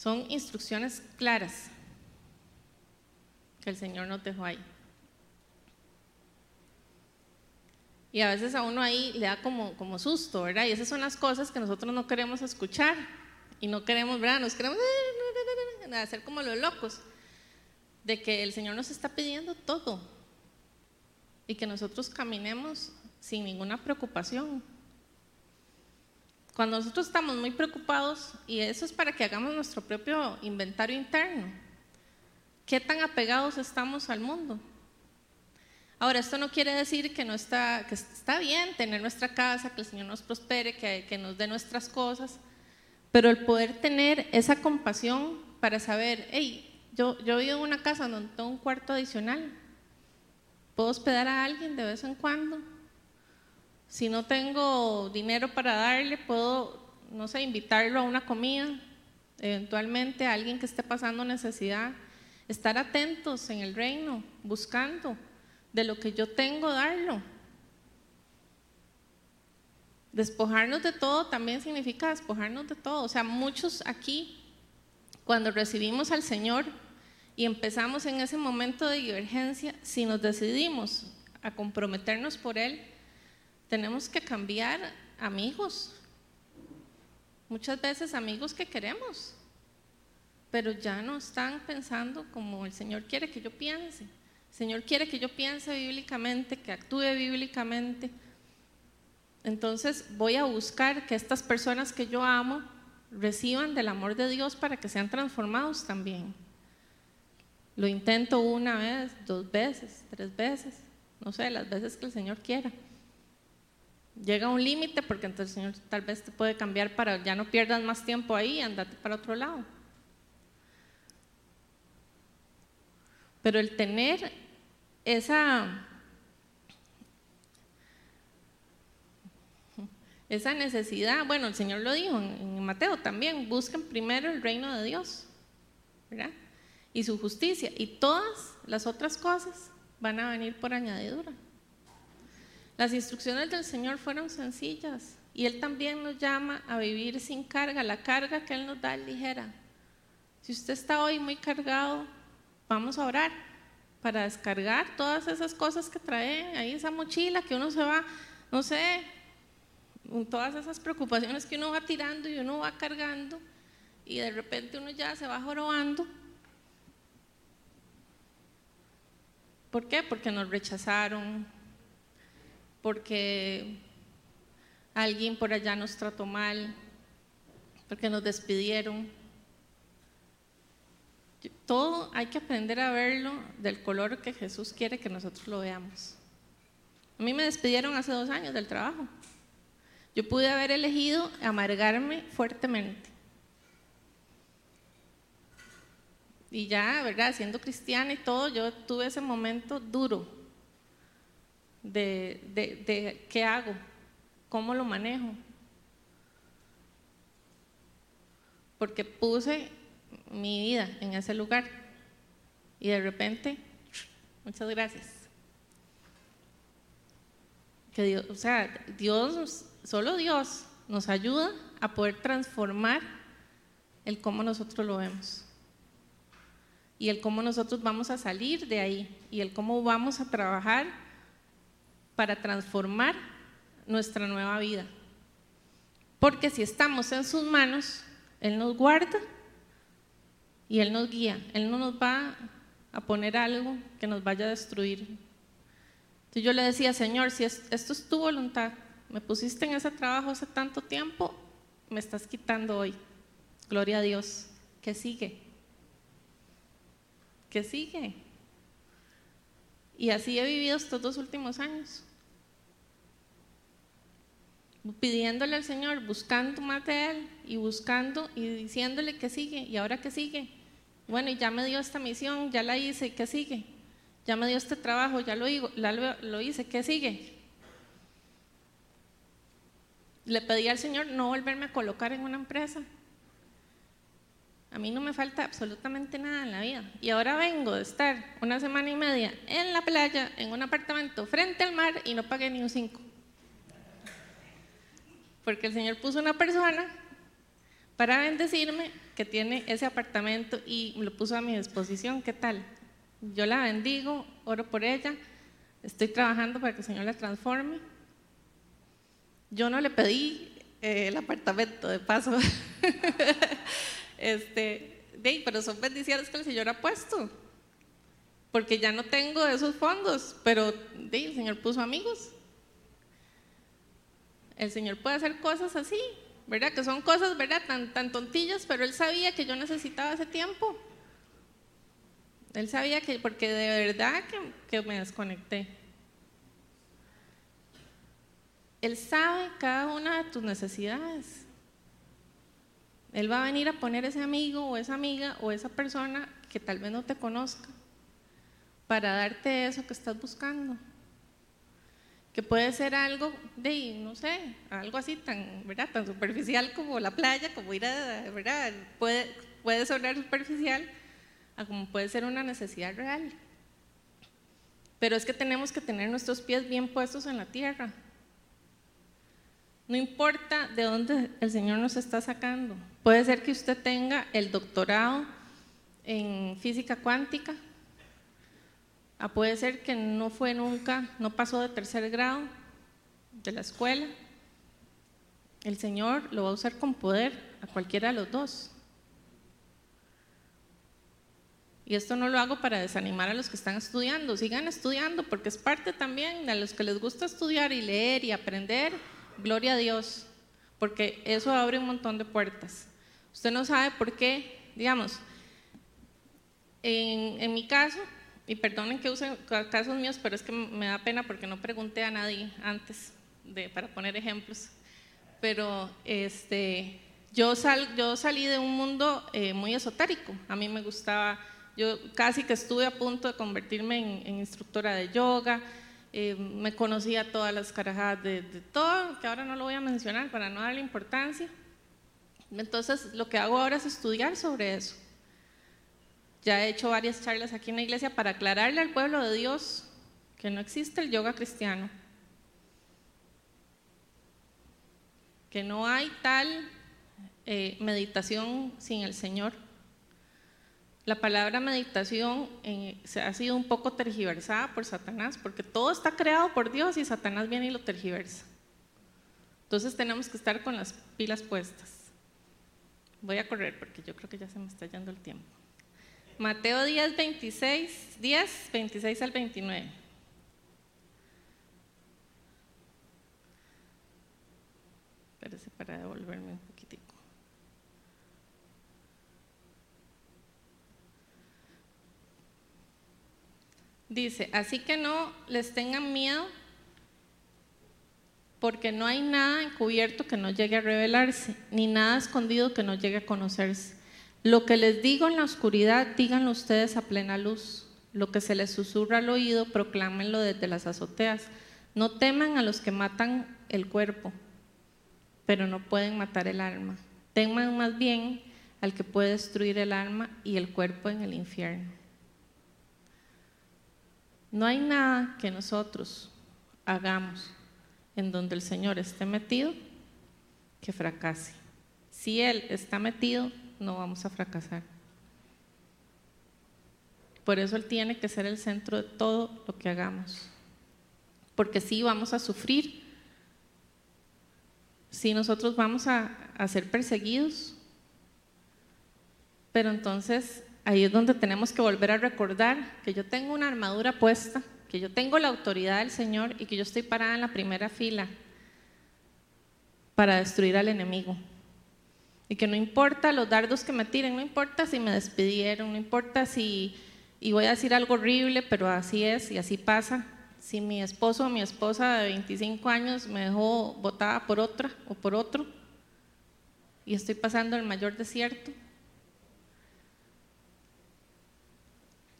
A: Son instrucciones claras que el Señor nos dejó ahí. Y a veces a uno ahí le da como, como susto, ¿verdad? Y esas son las cosas que nosotros no queremos escuchar y no queremos, ¿verdad? Nos queremos hacer como los locos, de que el Señor nos está pidiendo todo y que nosotros caminemos sin ninguna preocupación. Cuando nosotros estamos muy preocupados, y eso es para que hagamos nuestro propio inventario interno, ¿qué tan apegados estamos al mundo? Ahora, esto no quiere decir que, no está, que está bien tener nuestra casa, que el Señor nos prospere, que, que nos dé nuestras cosas, pero el poder tener esa compasión para saber, hey, yo, yo vivo en una casa donde tengo un cuarto adicional, puedo hospedar a alguien de vez en cuando, si no tengo dinero para darle, puedo, no sé, invitarlo a una comida, eventualmente a alguien que esté pasando necesidad. Estar atentos en el reino, buscando de lo que yo tengo, darlo. Despojarnos de todo también significa despojarnos de todo. O sea, muchos aquí, cuando recibimos al Señor y empezamos en ese momento de divergencia, si nos decidimos a comprometernos por Él, tenemos que cambiar amigos. Muchas veces amigos que queremos, pero ya no están pensando como el Señor quiere que yo piense. El Señor quiere que yo piense bíblicamente, que actúe bíblicamente. Entonces voy a buscar que estas personas que yo amo reciban del amor de Dios para que sean transformados también. Lo intento una vez, dos veces, tres veces, no sé, las veces que el Señor quiera. Llega un límite porque entonces el Señor tal vez te puede cambiar para ya no pierdas más tiempo ahí, andate para otro lado. Pero el tener esa, esa necesidad, bueno, el Señor lo dijo en, Mateo también, busquen primero el reino de Dios, ¿verdad? Y su justicia, y todas las otras cosas van a venir por añadidura. Las instrucciones del Señor fueron sencillas y Él también nos llama a vivir sin carga. La carga que Él nos da es ligera. Si usted está hoy muy cargado, vamos a orar para descargar todas esas cosas que trae ahí, esa mochila que uno se va, no sé, todas esas preocupaciones que uno va tirando y uno va cargando y de repente uno ya se va jorobando. ¿Por qué? Porque nos rechazaron, porque alguien por allá nos trató mal, porque nos despidieron. Todo hay que aprender a verlo del color que Jesús quiere que nosotros lo veamos. A mí me despidieron hace dos años del trabajo. Yo pude haber elegido amargarme fuertemente. Y ya, ¿verdad? Siendo cristiana y todo, yo tuve ese momento duro de, de, qué hago, cómo lo manejo. Porque puse mi vida en ese lugar y de repente, muchas gracias. Que Dios, o sea, Dios, solo Dios nos ayuda a poder transformar el cómo nosotros lo vemos y el cómo nosotros vamos a salir de ahí y el cómo vamos a trabajar para transformar nuestra nueva vida. Porque si estamos en sus manos, Él nos guarda y Él nos guía. Él no nos va a poner algo que nos vaya a destruir. Entonces yo le decía, Señor, si esto es tu voluntad, me pusiste en ese trabajo hace tanto tiempo, me estás quitando hoy. Gloria a Dios. ¿Qué sigue? ¿Qué sigue? Y así he vivido estos dos últimos años pidiéndole al Señor, buscando más de Él y buscando y diciéndole que sigue y ahora que sigue. Bueno, y ya me dio esta misión, ya la hice, ¿qué sigue? Ya me dio este trabajo, ya lo, lo hice, ¿qué sigue? Le pedí al Señor no volverme a colocar en una empresa. A mí no me falta absolutamente nada en la vida. Y ahora vengo de estar una semana y media en la playa, en un apartamento frente al mar y no pagué ni un cinco porque el Señor puso una persona para bendecirme que tiene ese apartamento y lo puso a mi disposición. ¿Qué tal? Yo la bendigo, oro por ella, estoy trabajando para que el Señor la transforme. Yo no le pedí eh, el apartamento, de paso. este, pero son bendiciones que el Señor ha puesto. Porque ya no tengo esos fondos, pero el Señor puso amigos el Señor puede hacer cosas así, ¿verdad? Que son cosas, ¿verdad? Tan, tan tontillas, pero Él sabía que yo necesitaba ese tiempo. Él sabía que, porque de verdad que, que me desconecté. Él sabe cada una de tus necesidades. Él va a venir a poner ese amigo o esa amiga o esa persona que tal vez no te conozca para darte eso que estás buscando que puede ser algo de, no sé, algo así tan, ¿verdad? tan superficial como la playa, como ir a, ¿verdad? Puede, puede sonar superficial, a como puede ser una necesidad real. Pero es que tenemos que tener nuestros pies bien puestos en la tierra. No importa de dónde el Señor nos está sacando. Puede ser que usted tenga el doctorado en física cuántica, Ah, puede ser que no fue nunca, no pasó de tercer grado de la escuela. El Señor lo va a usar con poder a cualquiera de los dos. Y esto no lo hago para desanimar a los que están estudiando. Sigan estudiando porque es parte también de los que les gusta estudiar y leer y aprender. Gloria a Dios, porque eso abre un montón de puertas. Usted no sabe por qué, digamos, en, en mi caso, y perdonen que use casos míos, pero es que me da pena porque no pregunté a nadie antes de, para poner ejemplos. Pero este, yo, sal, salí de un mundo eh, muy esotérico. A mí me gustaba, yo casi que estuve a punto de convertirme en, instructora de yoga. Eh, me conocía todas las carajadas de, de, todo, que ahora no lo voy a mencionar para no darle importancia. Entonces, lo que hago ahora es estudiar sobre eso. Ya he hecho varias charlas aquí en la iglesia para aclararle al pueblo de Dios que no existe el yoga cristiano, que no hay tal eh, meditación sin el Señor. La palabra meditación eh, se ha sido un poco tergiversada por Satanás, porque todo está creado por Dios y Satanás viene y lo tergiversa. Entonces tenemos que estar con las pilas puestas. Voy a correr porque yo creo que ya se me está yendo el tiempo. Mateo 10, 26, 10, 26 al 29. Espérese para devolverme un poquitico. Dice, así que no les tengan miedo porque no hay nada encubierto que no llegue a revelarse, ni nada escondido que no llegue a conocerse. Lo que les digo en la oscuridad, díganlo ustedes a plena luz. Lo que se les susurra al oído, proclámenlo desde las azoteas. No teman a los que matan el cuerpo, pero no pueden matar el alma. Teman más bien al que puede destruir el alma y el cuerpo en el infierno. No hay nada que nosotros hagamos en donde el Señor esté metido que fracase. Si Él está metido, no vamos a fracasar. Por eso Él tiene que ser el centro de todo lo que hagamos. Porque si vamos a sufrir, si nosotros vamos a, a ser perseguidos, pero entonces ahí es donde tenemos que volver a recordar que yo tengo una armadura puesta que yo tengo la autoridad del Señor y que yo estoy parada en la primera fila para destruir al enemigo. Y que no importa los dardos que me tiren, no importa si me despidieron, no importa si, y voy a decir algo horrible, pero así es y así pasa. Si mi esposo o mi esposa de 25 años me dejó botada por otra o por otro y estoy pasando el mayor desierto,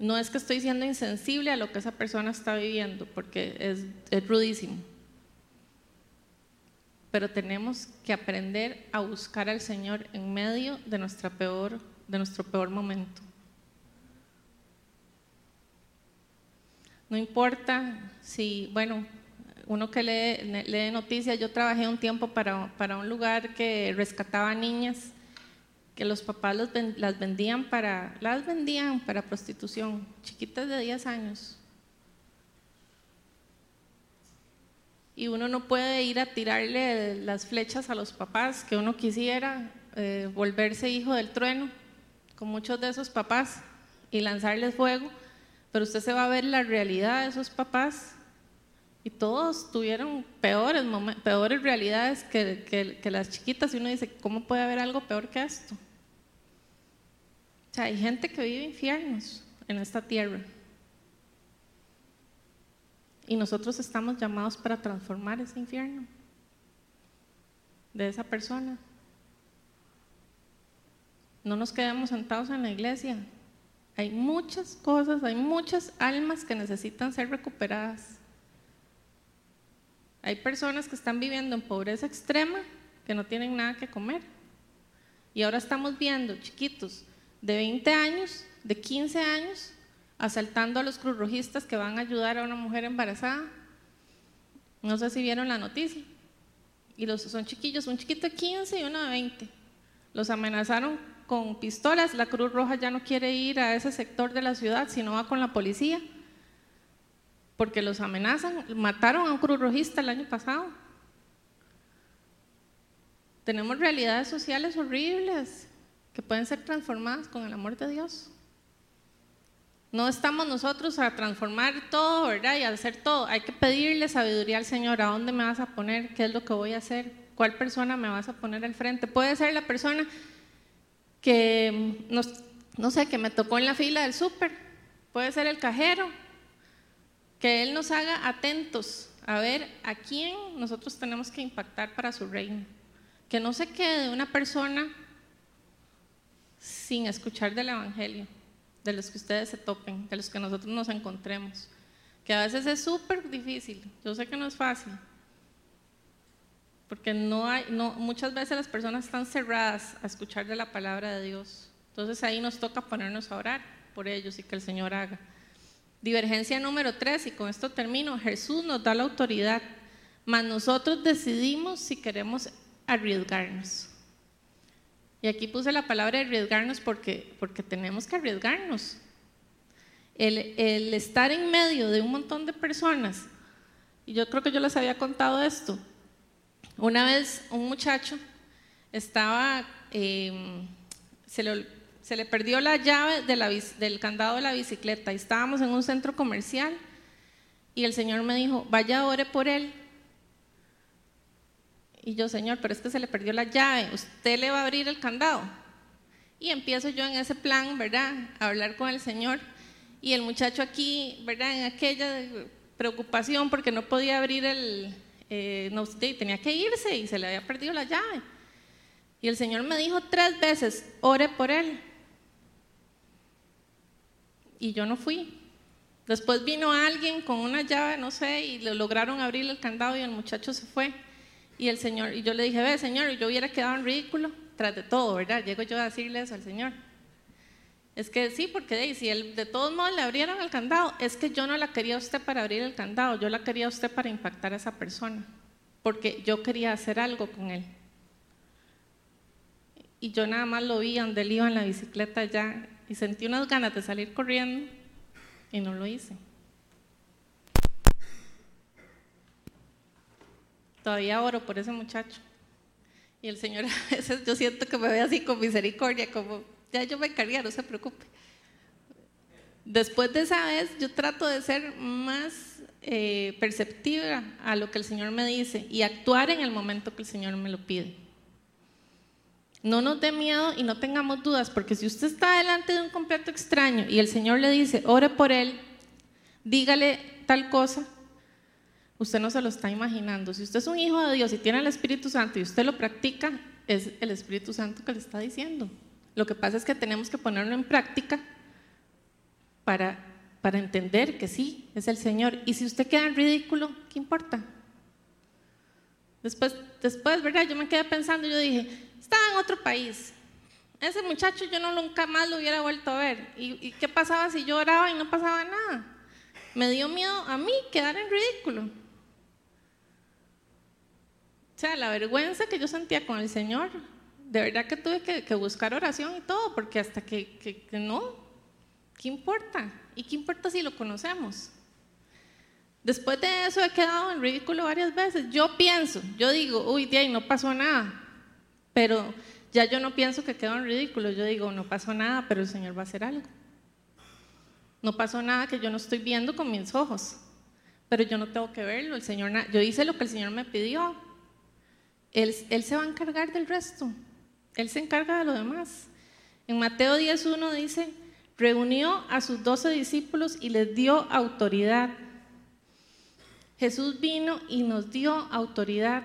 A: No es que estoy siendo insensible a lo que esa persona está viviendo, porque es, rudísimo. Pero tenemos que aprender a buscar al Señor en medio de, nuestra peor, de nuestro peor momento. No importa si, bueno, uno que lee, lee noticias, yo trabajé un tiempo para, para un lugar que rescataba niñas que los papás las vendían para, las vendían para prostitución, chiquitas de 10 años. Y uno no puede ir a tirarle las flechas a los papás que uno quisiera, eh, volverse hijo del trueno, con muchos de esos papás, y lanzarles fuego, pero usted se va a ver la realidad de esos papás y todos tuvieron peores, peores realidades que, que las chiquitas y uno dice, ¿cómo puede haber algo peor que esto? O sea, hay gente que vive infiernos en esta tierra. Y nosotros estamos llamados para transformar ese infierno de esa persona. No nos quedemos sentados en la iglesia. Hay muchas cosas, hay muchas almas que necesitan ser recuperadas. Hay personas que están viviendo en pobreza extrema, que no tienen nada que comer. Y ahora estamos viendo chiquitos de 20 años, de 15 años, asaltando a los cruzrojistas que van a ayudar a una mujer embarazada. No sé si vieron la noticia. Y los son chiquillos, un chiquito de 15 y uno de 20. Los amenazaron con pistolas. La Cruz Roja ya no quiere ir a ese sector de la ciudad, sino va con la policía. Porque los amenazan. Mataron a un cruzrojista el año pasado. Tenemos realidades sociales horribles que pueden ser transformadas con el amor de Dios. No estamos nosotros a transformar todo, ¿verdad? Y a hacer todo. Hay que pedirle sabiduría al Señor. ¿A dónde me vas a poner? ¿Qué es lo que voy a hacer? ¿Cuál persona me vas a poner al frente? Puede ser la persona que, no, sé, que me tocó en la fila del súper. Puede ser el cajero. Que Él nos haga atentos a ver a quién nosotros tenemos que impactar para su reino. Que no se quede una persona sin escuchar del Evangelio, de los que ustedes se topen, de los que nosotros nos encontremos. Que a veces es súper difícil, yo sé que no es fácil, porque no hay, no, muchas veces las personas están cerradas a escuchar de la palabra de Dios. Entonces ahí nos toca ponernos a orar por ellos y que el Señor haga. Divergencia número tres, y con esto termino, Jesús nos da la autoridad, mas nosotros decidimos si queremos arriesgarnos. Y aquí puse la palabra arriesgarnos porque, porque tenemos que arriesgarnos. El, el estar en medio de un montón de personas, y yo creo que yo les había contado esto, una vez un muchacho estaba, em, se, le, perdió la llave del candado de la bicicleta y estábamos en un centro comercial y el Señor me dijo, vaya, ore por él. Y yo, Señor, pero es que se le perdió la llave, usted le va a abrir el candado. Y empiezo yo en ese plan, ¿verdad? A hablar con el Señor. Y el muchacho aquí, ¿verdad? En aquella preocupación porque no podía abrir el, eh, no, tenía que irse y se le había perdido la llave. Y el Señor me dijo tres veces, ore por él. Y yo no fui. Después vino alguien con una llave, no sé, y le lograron abrir el candado y el muchacho se fue. Y el Señor, y yo le dije, ve, Señor, yo hubiera quedado en ridículo tras de todo, ¿verdad? Llego yo a decirle eso al Señor. Es que sí, porque si él, de todos modos le abrieron el candado, es que yo no la quería usted para abrir el candado, yo la quería usted para impactar a esa persona, porque yo quería hacer algo con él. Y yo nada más lo vi donde él iba en la bicicleta ya y sentí unas ganas de salir corriendo y no lo hice. Todavía oro por ese muchacho. Y el Señor a veces yo siento que me ve así con misericordia, como ya yo me encargué, no se preocupe. Después de esa vez, yo trato de ser más eh, perceptiva a lo que el Señor me dice y actuar en el momento que el Señor me lo pide. No nos dé miedo y no tengamos dudas, porque si usted está delante de un completo extraño y el Señor le dice, ore por él, dígale tal cosa, usted no se lo está imaginando. Si usted es un hijo de Dios y tiene el Espíritu Santo y usted lo practica, es el Espíritu Santo que le está diciendo. Lo que pasa es que tenemos que ponerlo en práctica para, para entender que sí, es el Señor. Y si usted queda en ridículo, ¿qué importa? Después, después, ¿verdad? Yo me quedé pensando, yo dije, estaba en otro país. Ese muchacho yo no nunca más lo hubiera vuelto a ver. ¿Y, ¿Y, qué pasaba si yo oraba y no pasaba nada? Me dio miedo a mí quedar en ridículo. O sea, la vergüenza que yo sentía con el Señor de verdad que tuve que, buscar oración y todo, porque hasta que, que, no, ¿qué importa? ¿Y qué importa si lo conocemos? Después de eso he quedado en ridículo varias veces. Yo pienso, yo digo, uy, de ahí no pasó nada, pero ya yo no pienso que quedo en ridículo, yo digo, no pasó nada, pero el Señor va a hacer algo. No pasó nada que yo no estoy viendo con mis ojos, pero yo no tengo que verlo. El Señor, yo hice lo que el Señor me pidió. Él, se va a encargar del resto. Él se encarga de lo demás. En Mateo 10.1 dice, reunió a sus doce discípulos y les dio autoridad. Jesús vino y nos dio autoridad.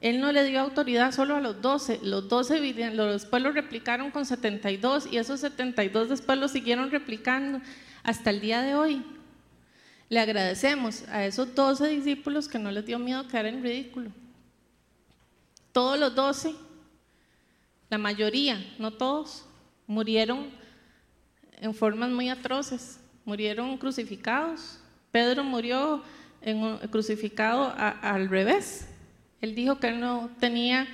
A: Él no le dio autoridad solo a los doce, los doce después lo replicaron con 72 y esos 72 después lo siguieron replicando hasta el día de hoy. Le agradecemos a esos doce discípulos que no les dio miedo quedar en ridículo. Todos los doce la mayoría, no todos, murieron en formas muy atroces, murieron crucificados. Pedro murió en crucificado al revés. Él dijo que él no tenía,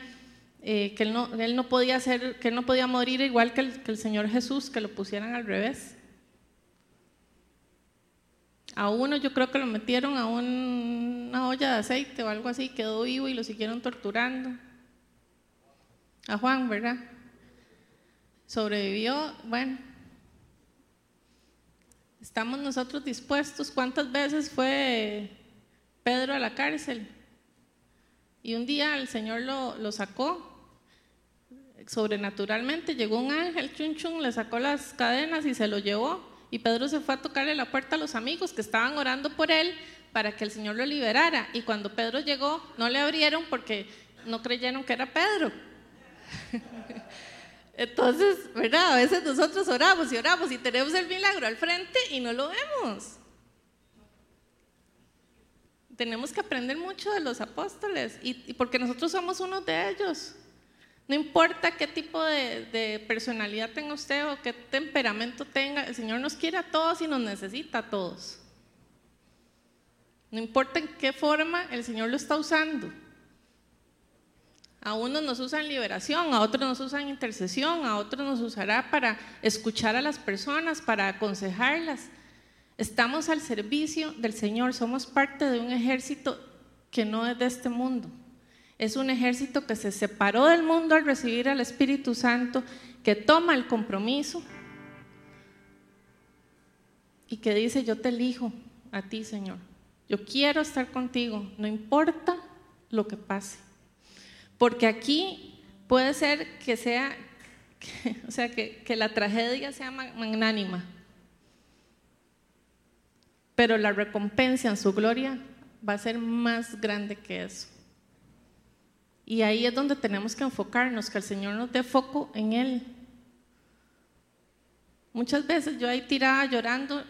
A: eh, que él no, él podía ser, que no podía morir igual que el Señor Jesús, que lo pusieran al revés. A uno yo creo que lo metieron a una olla de aceite o algo así, quedó vivo y lo siguieron torturando a Juan, ¿verdad? Sobrevivió, bueno. ¿Estamos nosotros dispuestos? ¿Cuántas veces fue Pedro a la cárcel? Y un día el Señor lo, sacó sobrenaturalmente. Llegó un ángel, chun chun, le sacó las cadenas y se lo llevó. Y Pedro se fue a tocarle la puerta a los amigos que estaban orando por él para que el Señor lo liberara. Y cuando Pedro llegó, no le abrieron porque no creyeron que era Pedro. Entonces, ¿verdad? A veces nosotros oramos y oramos y tenemos el milagro al frente y no lo vemos. Tenemos que aprender mucho de los apóstoles y, porque nosotros somos uno de ellos. No importa qué tipo de, de, personalidad tenga usted o qué temperamento tenga, el Señor nos quiere a todos y nos necesita a todos. No importa en qué forma el Señor lo está usando. A unos nos usan liberación, a otros nos usan intercesión, a otros nos usará para escuchar a las personas, para aconsejarlas. Estamos al servicio del Señor, somos parte de un ejército que no es de este mundo. Es un ejército que se separó del mundo al recibir al Espíritu Santo, que toma el compromiso y que dice, yo te elijo a ti, Señor. Yo quiero estar contigo, no importa lo que pase. Porque aquí puede ser que sea, o sea, que, que la tragedia sea magnánima, pero la recompensa en su gloria va a ser más grande que eso. Y ahí es donde tenemos que enfocarnos, que el Señor nos dé foco en Él. Muchas veces yo ahí tirada llorando,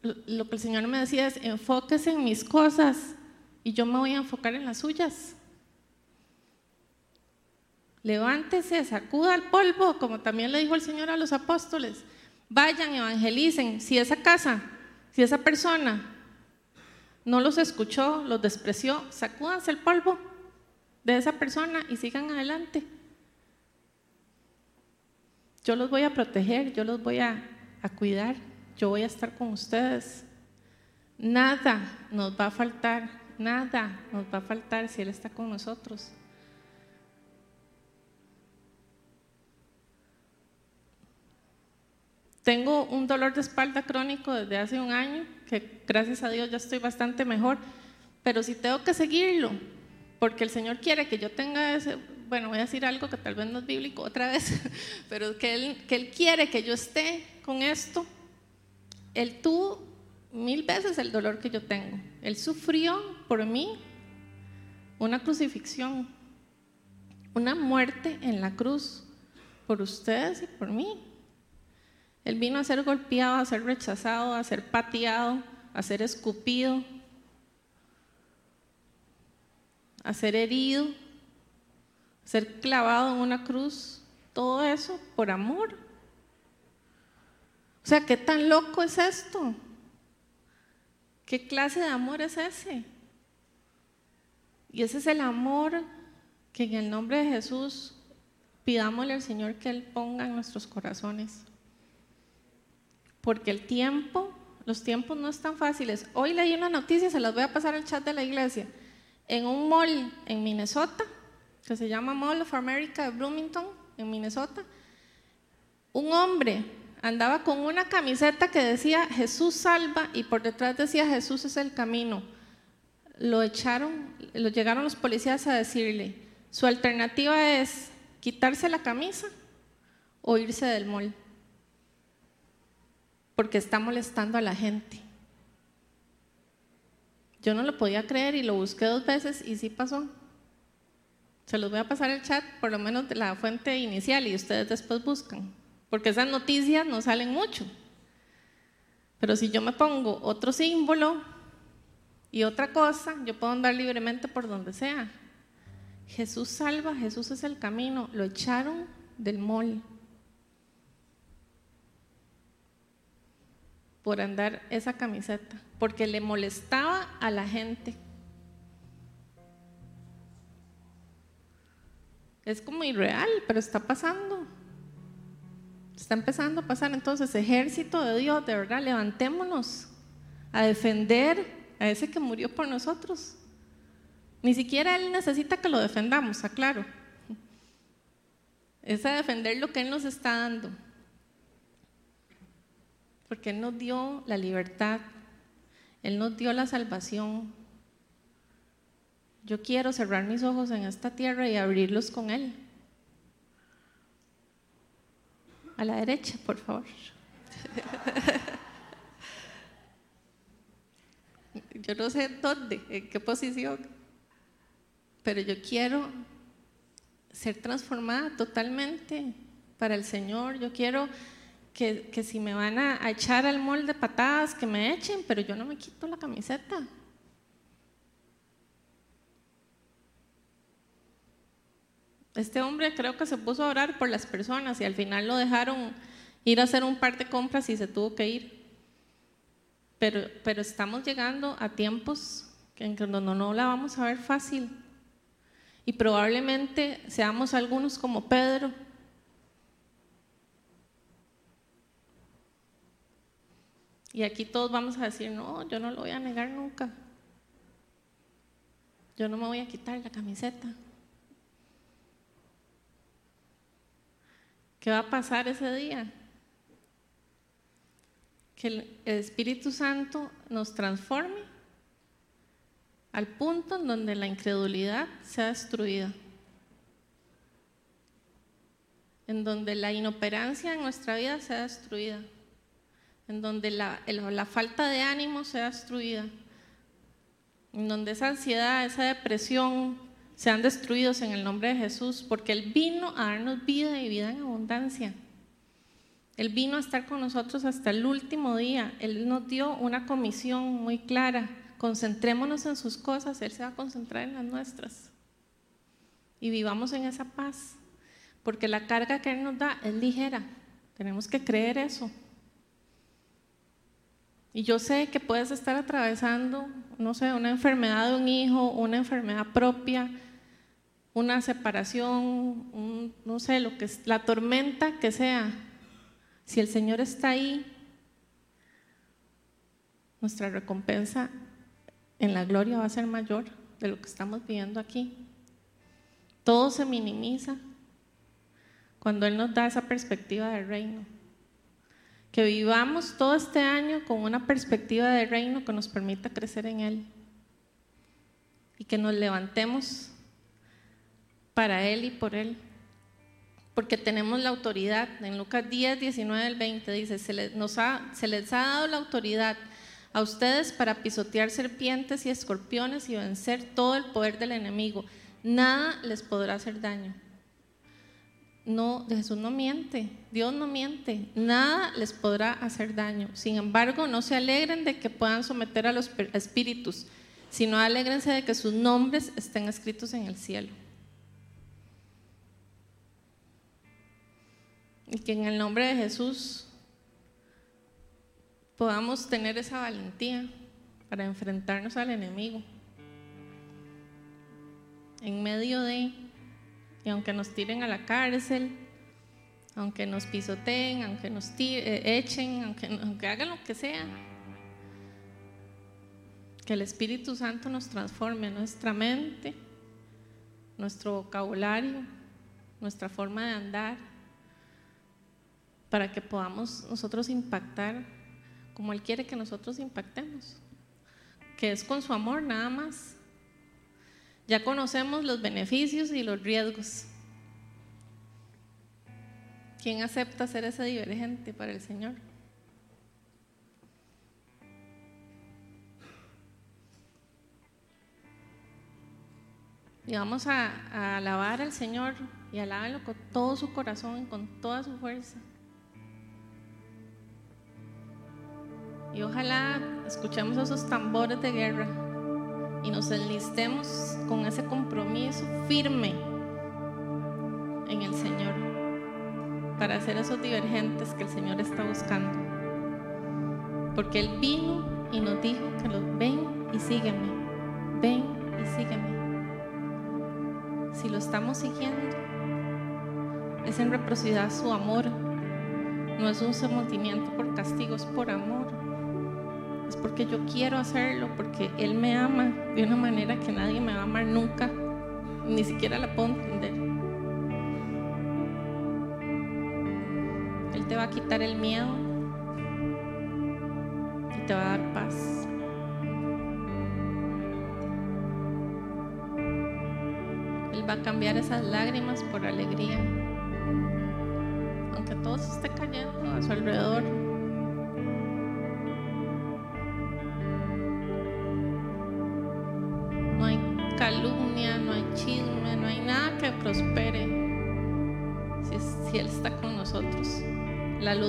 A: lo que el Señor me decía es, enfóquese en mis cosas y yo me voy a enfocar en las suyas levántese, sacuda el polvo, como también le dijo el Señor a los apóstoles. Vayan, evangelicen. Si esa casa, si esa persona no los escuchó, los despreció, sacúdanse el polvo de esa persona y sigan adelante. Yo los voy a proteger, yo los voy a, a cuidar, yo voy a estar con ustedes. Nada nos va a faltar, nada nos va a faltar si Él está con nosotros. Tengo un dolor de espalda crónico desde hace un año, que gracias a Dios ya estoy bastante mejor, pero si tengo que seguirlo, porque el Señor quiere que yo tenga ese, bueno, voy a decir algo que tal vez no es bíblico otra vez, pero que Él, que él quiere que yo esté con esto, Él tuvo mil veces el dolor que yo tengo. Él sufrió por mí una crucifixión, una muerte en la cruz, por ustedes y por mí. Él vino a ser golpeado, a ser rechazado, a ser pateado, a ser escupido, a ser herido, a ser clavado en una cruz. Todo eso por amor. O sea, ¿qué tan loco es esto? ¿Qué clase de amor es ese? Y ese es el amor que en el nombre de Jesús pidámosle al Señor que Él ponga en nuestros corazones porque el tiempo, los tiempos no están fáciles. Hoy leí una noticia, se las voy a pasar al chat de la iglesia. En un mall en Minnesota, que se llama Mall of America de Bloomington, en Minnesota, un hombre andaba con una camiseta que decía Jesús salva y por detrás decía Jesús es el camino. Lo echaron, lo llegaron los policías a decirle, su alternativa es quitarse la camisa o irse del mall porque está molestando a la gente. Yo no lo podía creer y lo busqué dos veces y sí pasó. Se los voy a pasar el chat, por lo menos de la fuente inicial, y ustedes después buscan, porque esas noticias no salen mucho. Pero si yo me pongo otro símbolo y otra cosa, yo puedo andar libremente por donde sea. Jesús salva, Jesús es el camino. Lo echaron del mol. Por andar esa camiseta, porque le molestaba a la gente. Es como irreal, pero está pasando. Está empezando a pasar. Entonces, ejército de Dios, de verdad, levantémonos a defender a ese que murió por nosotros. Ni siquiera Él necesita que lo defendamos, aclaro. Es a defender lo que Él nos está dando porque Él nos dio la libertad, Él nos dio la salvación. Yo quiero cerrar mis ojos en esta tierra y abrirlos con Él. A la derecha, por favor. yo no sé dónde, en qué posición, pero yo quiero ser transformada totalmente para el Señor. Yo quiero que, que si me van a, echar al molde patadas, que me echen, pero yo no me quito la camiseta. Este hombre creo que se puso a orar por las personas y al final lo dejaron ir a hacer un par de compras y se tuvo que ir. Pero, pero estamos llegando a tiempos en que no, no la vamos a ver fácil. Y probablemente seamos algunos como Pedro. Y aquí todos vamos a decir, no, yo no lo voy a negar nunca. Yo no me voy a quitar la camiseta. ¿Qué va a pasar ese día? Que el Espíritu Santo nos transforme al punto en donde la incredulidad sea destruida, en donde la inoperancia en nuestra vida sea destruida, en donde la, falta de ánimo sea destruida, en donde esa ansiedad, esa depresión, sean destruidos en el nombre de Jesús, porque Él vino a darnos vida y vida en abundancia. Él vino a estar con nosotros hasta el último día. Él nos dio una comisión muy clara. Concentrémonos en sus cosas, Él se va a concentrar en las nuestras. Y vivamos en esa paz, porque la carga que Él nos da es ligera. Tenemos que creer eso. Y yo sé que puedes estar atravesando, no sé, una enfermedad de un hijo, una enfermedad propia, una separación, no sé, lo que es, la tormenta que sea. Si el Señor está ahí, nuestra recompensa en la gloria va a ser mayor de lo que estamos viviendo aquí. Todo se minimiza cuando Él nos da esa perspectiva del reino que vivamos todo este año con una perspectiva de reino que nos permita crecer en Él y que nos levantemos para Él y por Él. Porque tenemos la autoridad. En Lucas 10, 19 al 20 dice, se les, nos ha, se les ha dado la autoridad a ustedes para pisotear serpientes y escorpiones y vencer todo el poder del enemigo. Nada les podrá hacer daño no, Jesús no miente, Dios no miente, nada les podrá hacer daño. Sin embargo, no se alegren de que puedan someter a los espíritus, sino alegrense de que sus nombres estén escritos en el cielo. Y que en el nombre de Jesús podamos tener esa valentía para enfrentarnos al enemigo. En medio de y aunque nos tiren a la cárcel, aunque nos pisoteen, aunque nos eh, echen, aunque, aunque hagan lo que sea, que el Espíritu Santo nos transforme nuestra mente, nuestro vocabulario, nuestra forma de andar, para que podamos nosotros impactar como Él quiere que nosotros impactemos, que es con su amor nada más. Ya conocemos los beneficios y los riesgos. ¿Quién acepta ser ese divergente para el Señor? Y vamos a, alabar al Señor y alábenlo con todo su corazón con toda su fuerza. Y ojalá escuchemos esos tambores de guerra y nos enlistemos con ese compromiso firme en el Señor para hacer esos divergentes que el Señor está buscando. Porque Él vino y nos dijo que los ven y sígueme, ven y sígueme. Si lo estamos siguiendo, es en reciprocidad su amor, no es un sometimiento por castigo, es por amor es porque yo quiero hacerlo, porque Él me ama de una manera que nadie me va a amar nunca, ni siquiera la puedo entender. Él te va a quitar el miedo y te va a dar paz. Él va a cambiar esas lágrimas por alegría. Aunque todo se esté cayendo a su alrededor,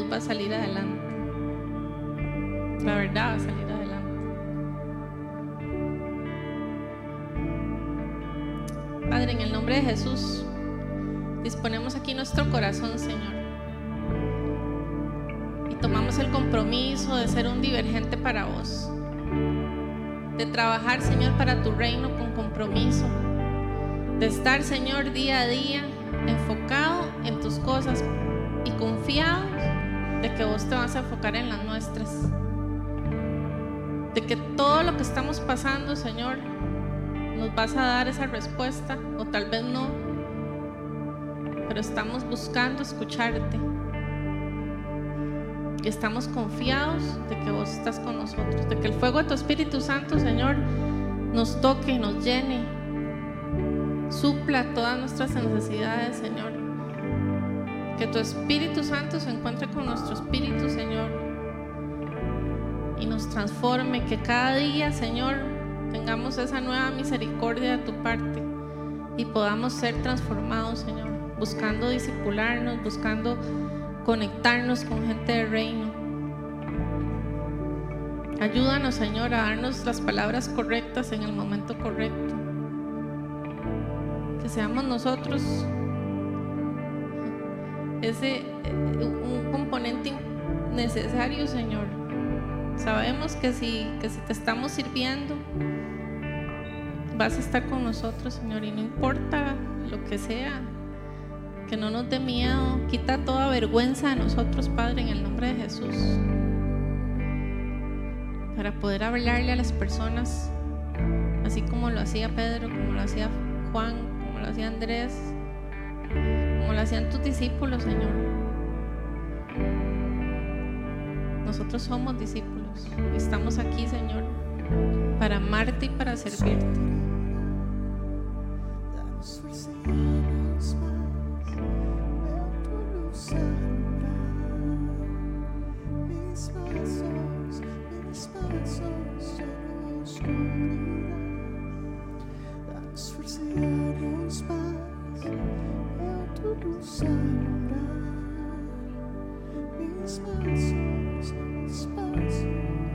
A: va a salir adelante. La verdad va a salir adelante. Padre, en el nombre de Jesús, disponemos aquí nuestro corazón, Señor. Y tomamos el compromiso de ser un divergente para vos. De trabajar, Señor, para tu reino con compromiso. De estar, Señor, día a día enfocado en tus cosas y confiado de que vos te vas a enfocar en las nuestras. De que todo lo que estamos pasando, Señor, nos vas a dar esa respuesta o tal vez no, pero estamos buscando escucharte. Y estamos confiados de que vos estás con nosotros, de que el fuego de tu Espíritu Santo, Señor, nos toque, nos llene, supla todas nuestras necesidades, Señor. Que tu Espíritu Santo se encuentre con nuestro espíritu, Señor, y nos transforme, que cada día, Señor, tengamos esa nueva misericordia de tu parte y podamos ser transformados, Señor, buscando disipularnos, buscando conectarnos con gente del reino. Ayúdanos, Señor, a darnos las palabras correctas en el momento correcto. Que seamos nosotros ese un componente necesario, Señor. Sabemos que si, que si te estamos sirviendo, vas a estar con nosotros, Señor, y no importa lo que sea, que no nos dé miedo, quita toda vergüenza de nosotros, Padre, en el nombre de Jesús, para poder hablarle a las personas, así como lo hacía Pedro, como lo hacía Juan, como lo hacía Andrés, como lo hacían tus discípulos, Señor. Nosotros somos discípulos. Estamos aquí, Señor, para amarte y para servirte.
B: Danos fuerza y danos paz. saludar mis manos, mis manos.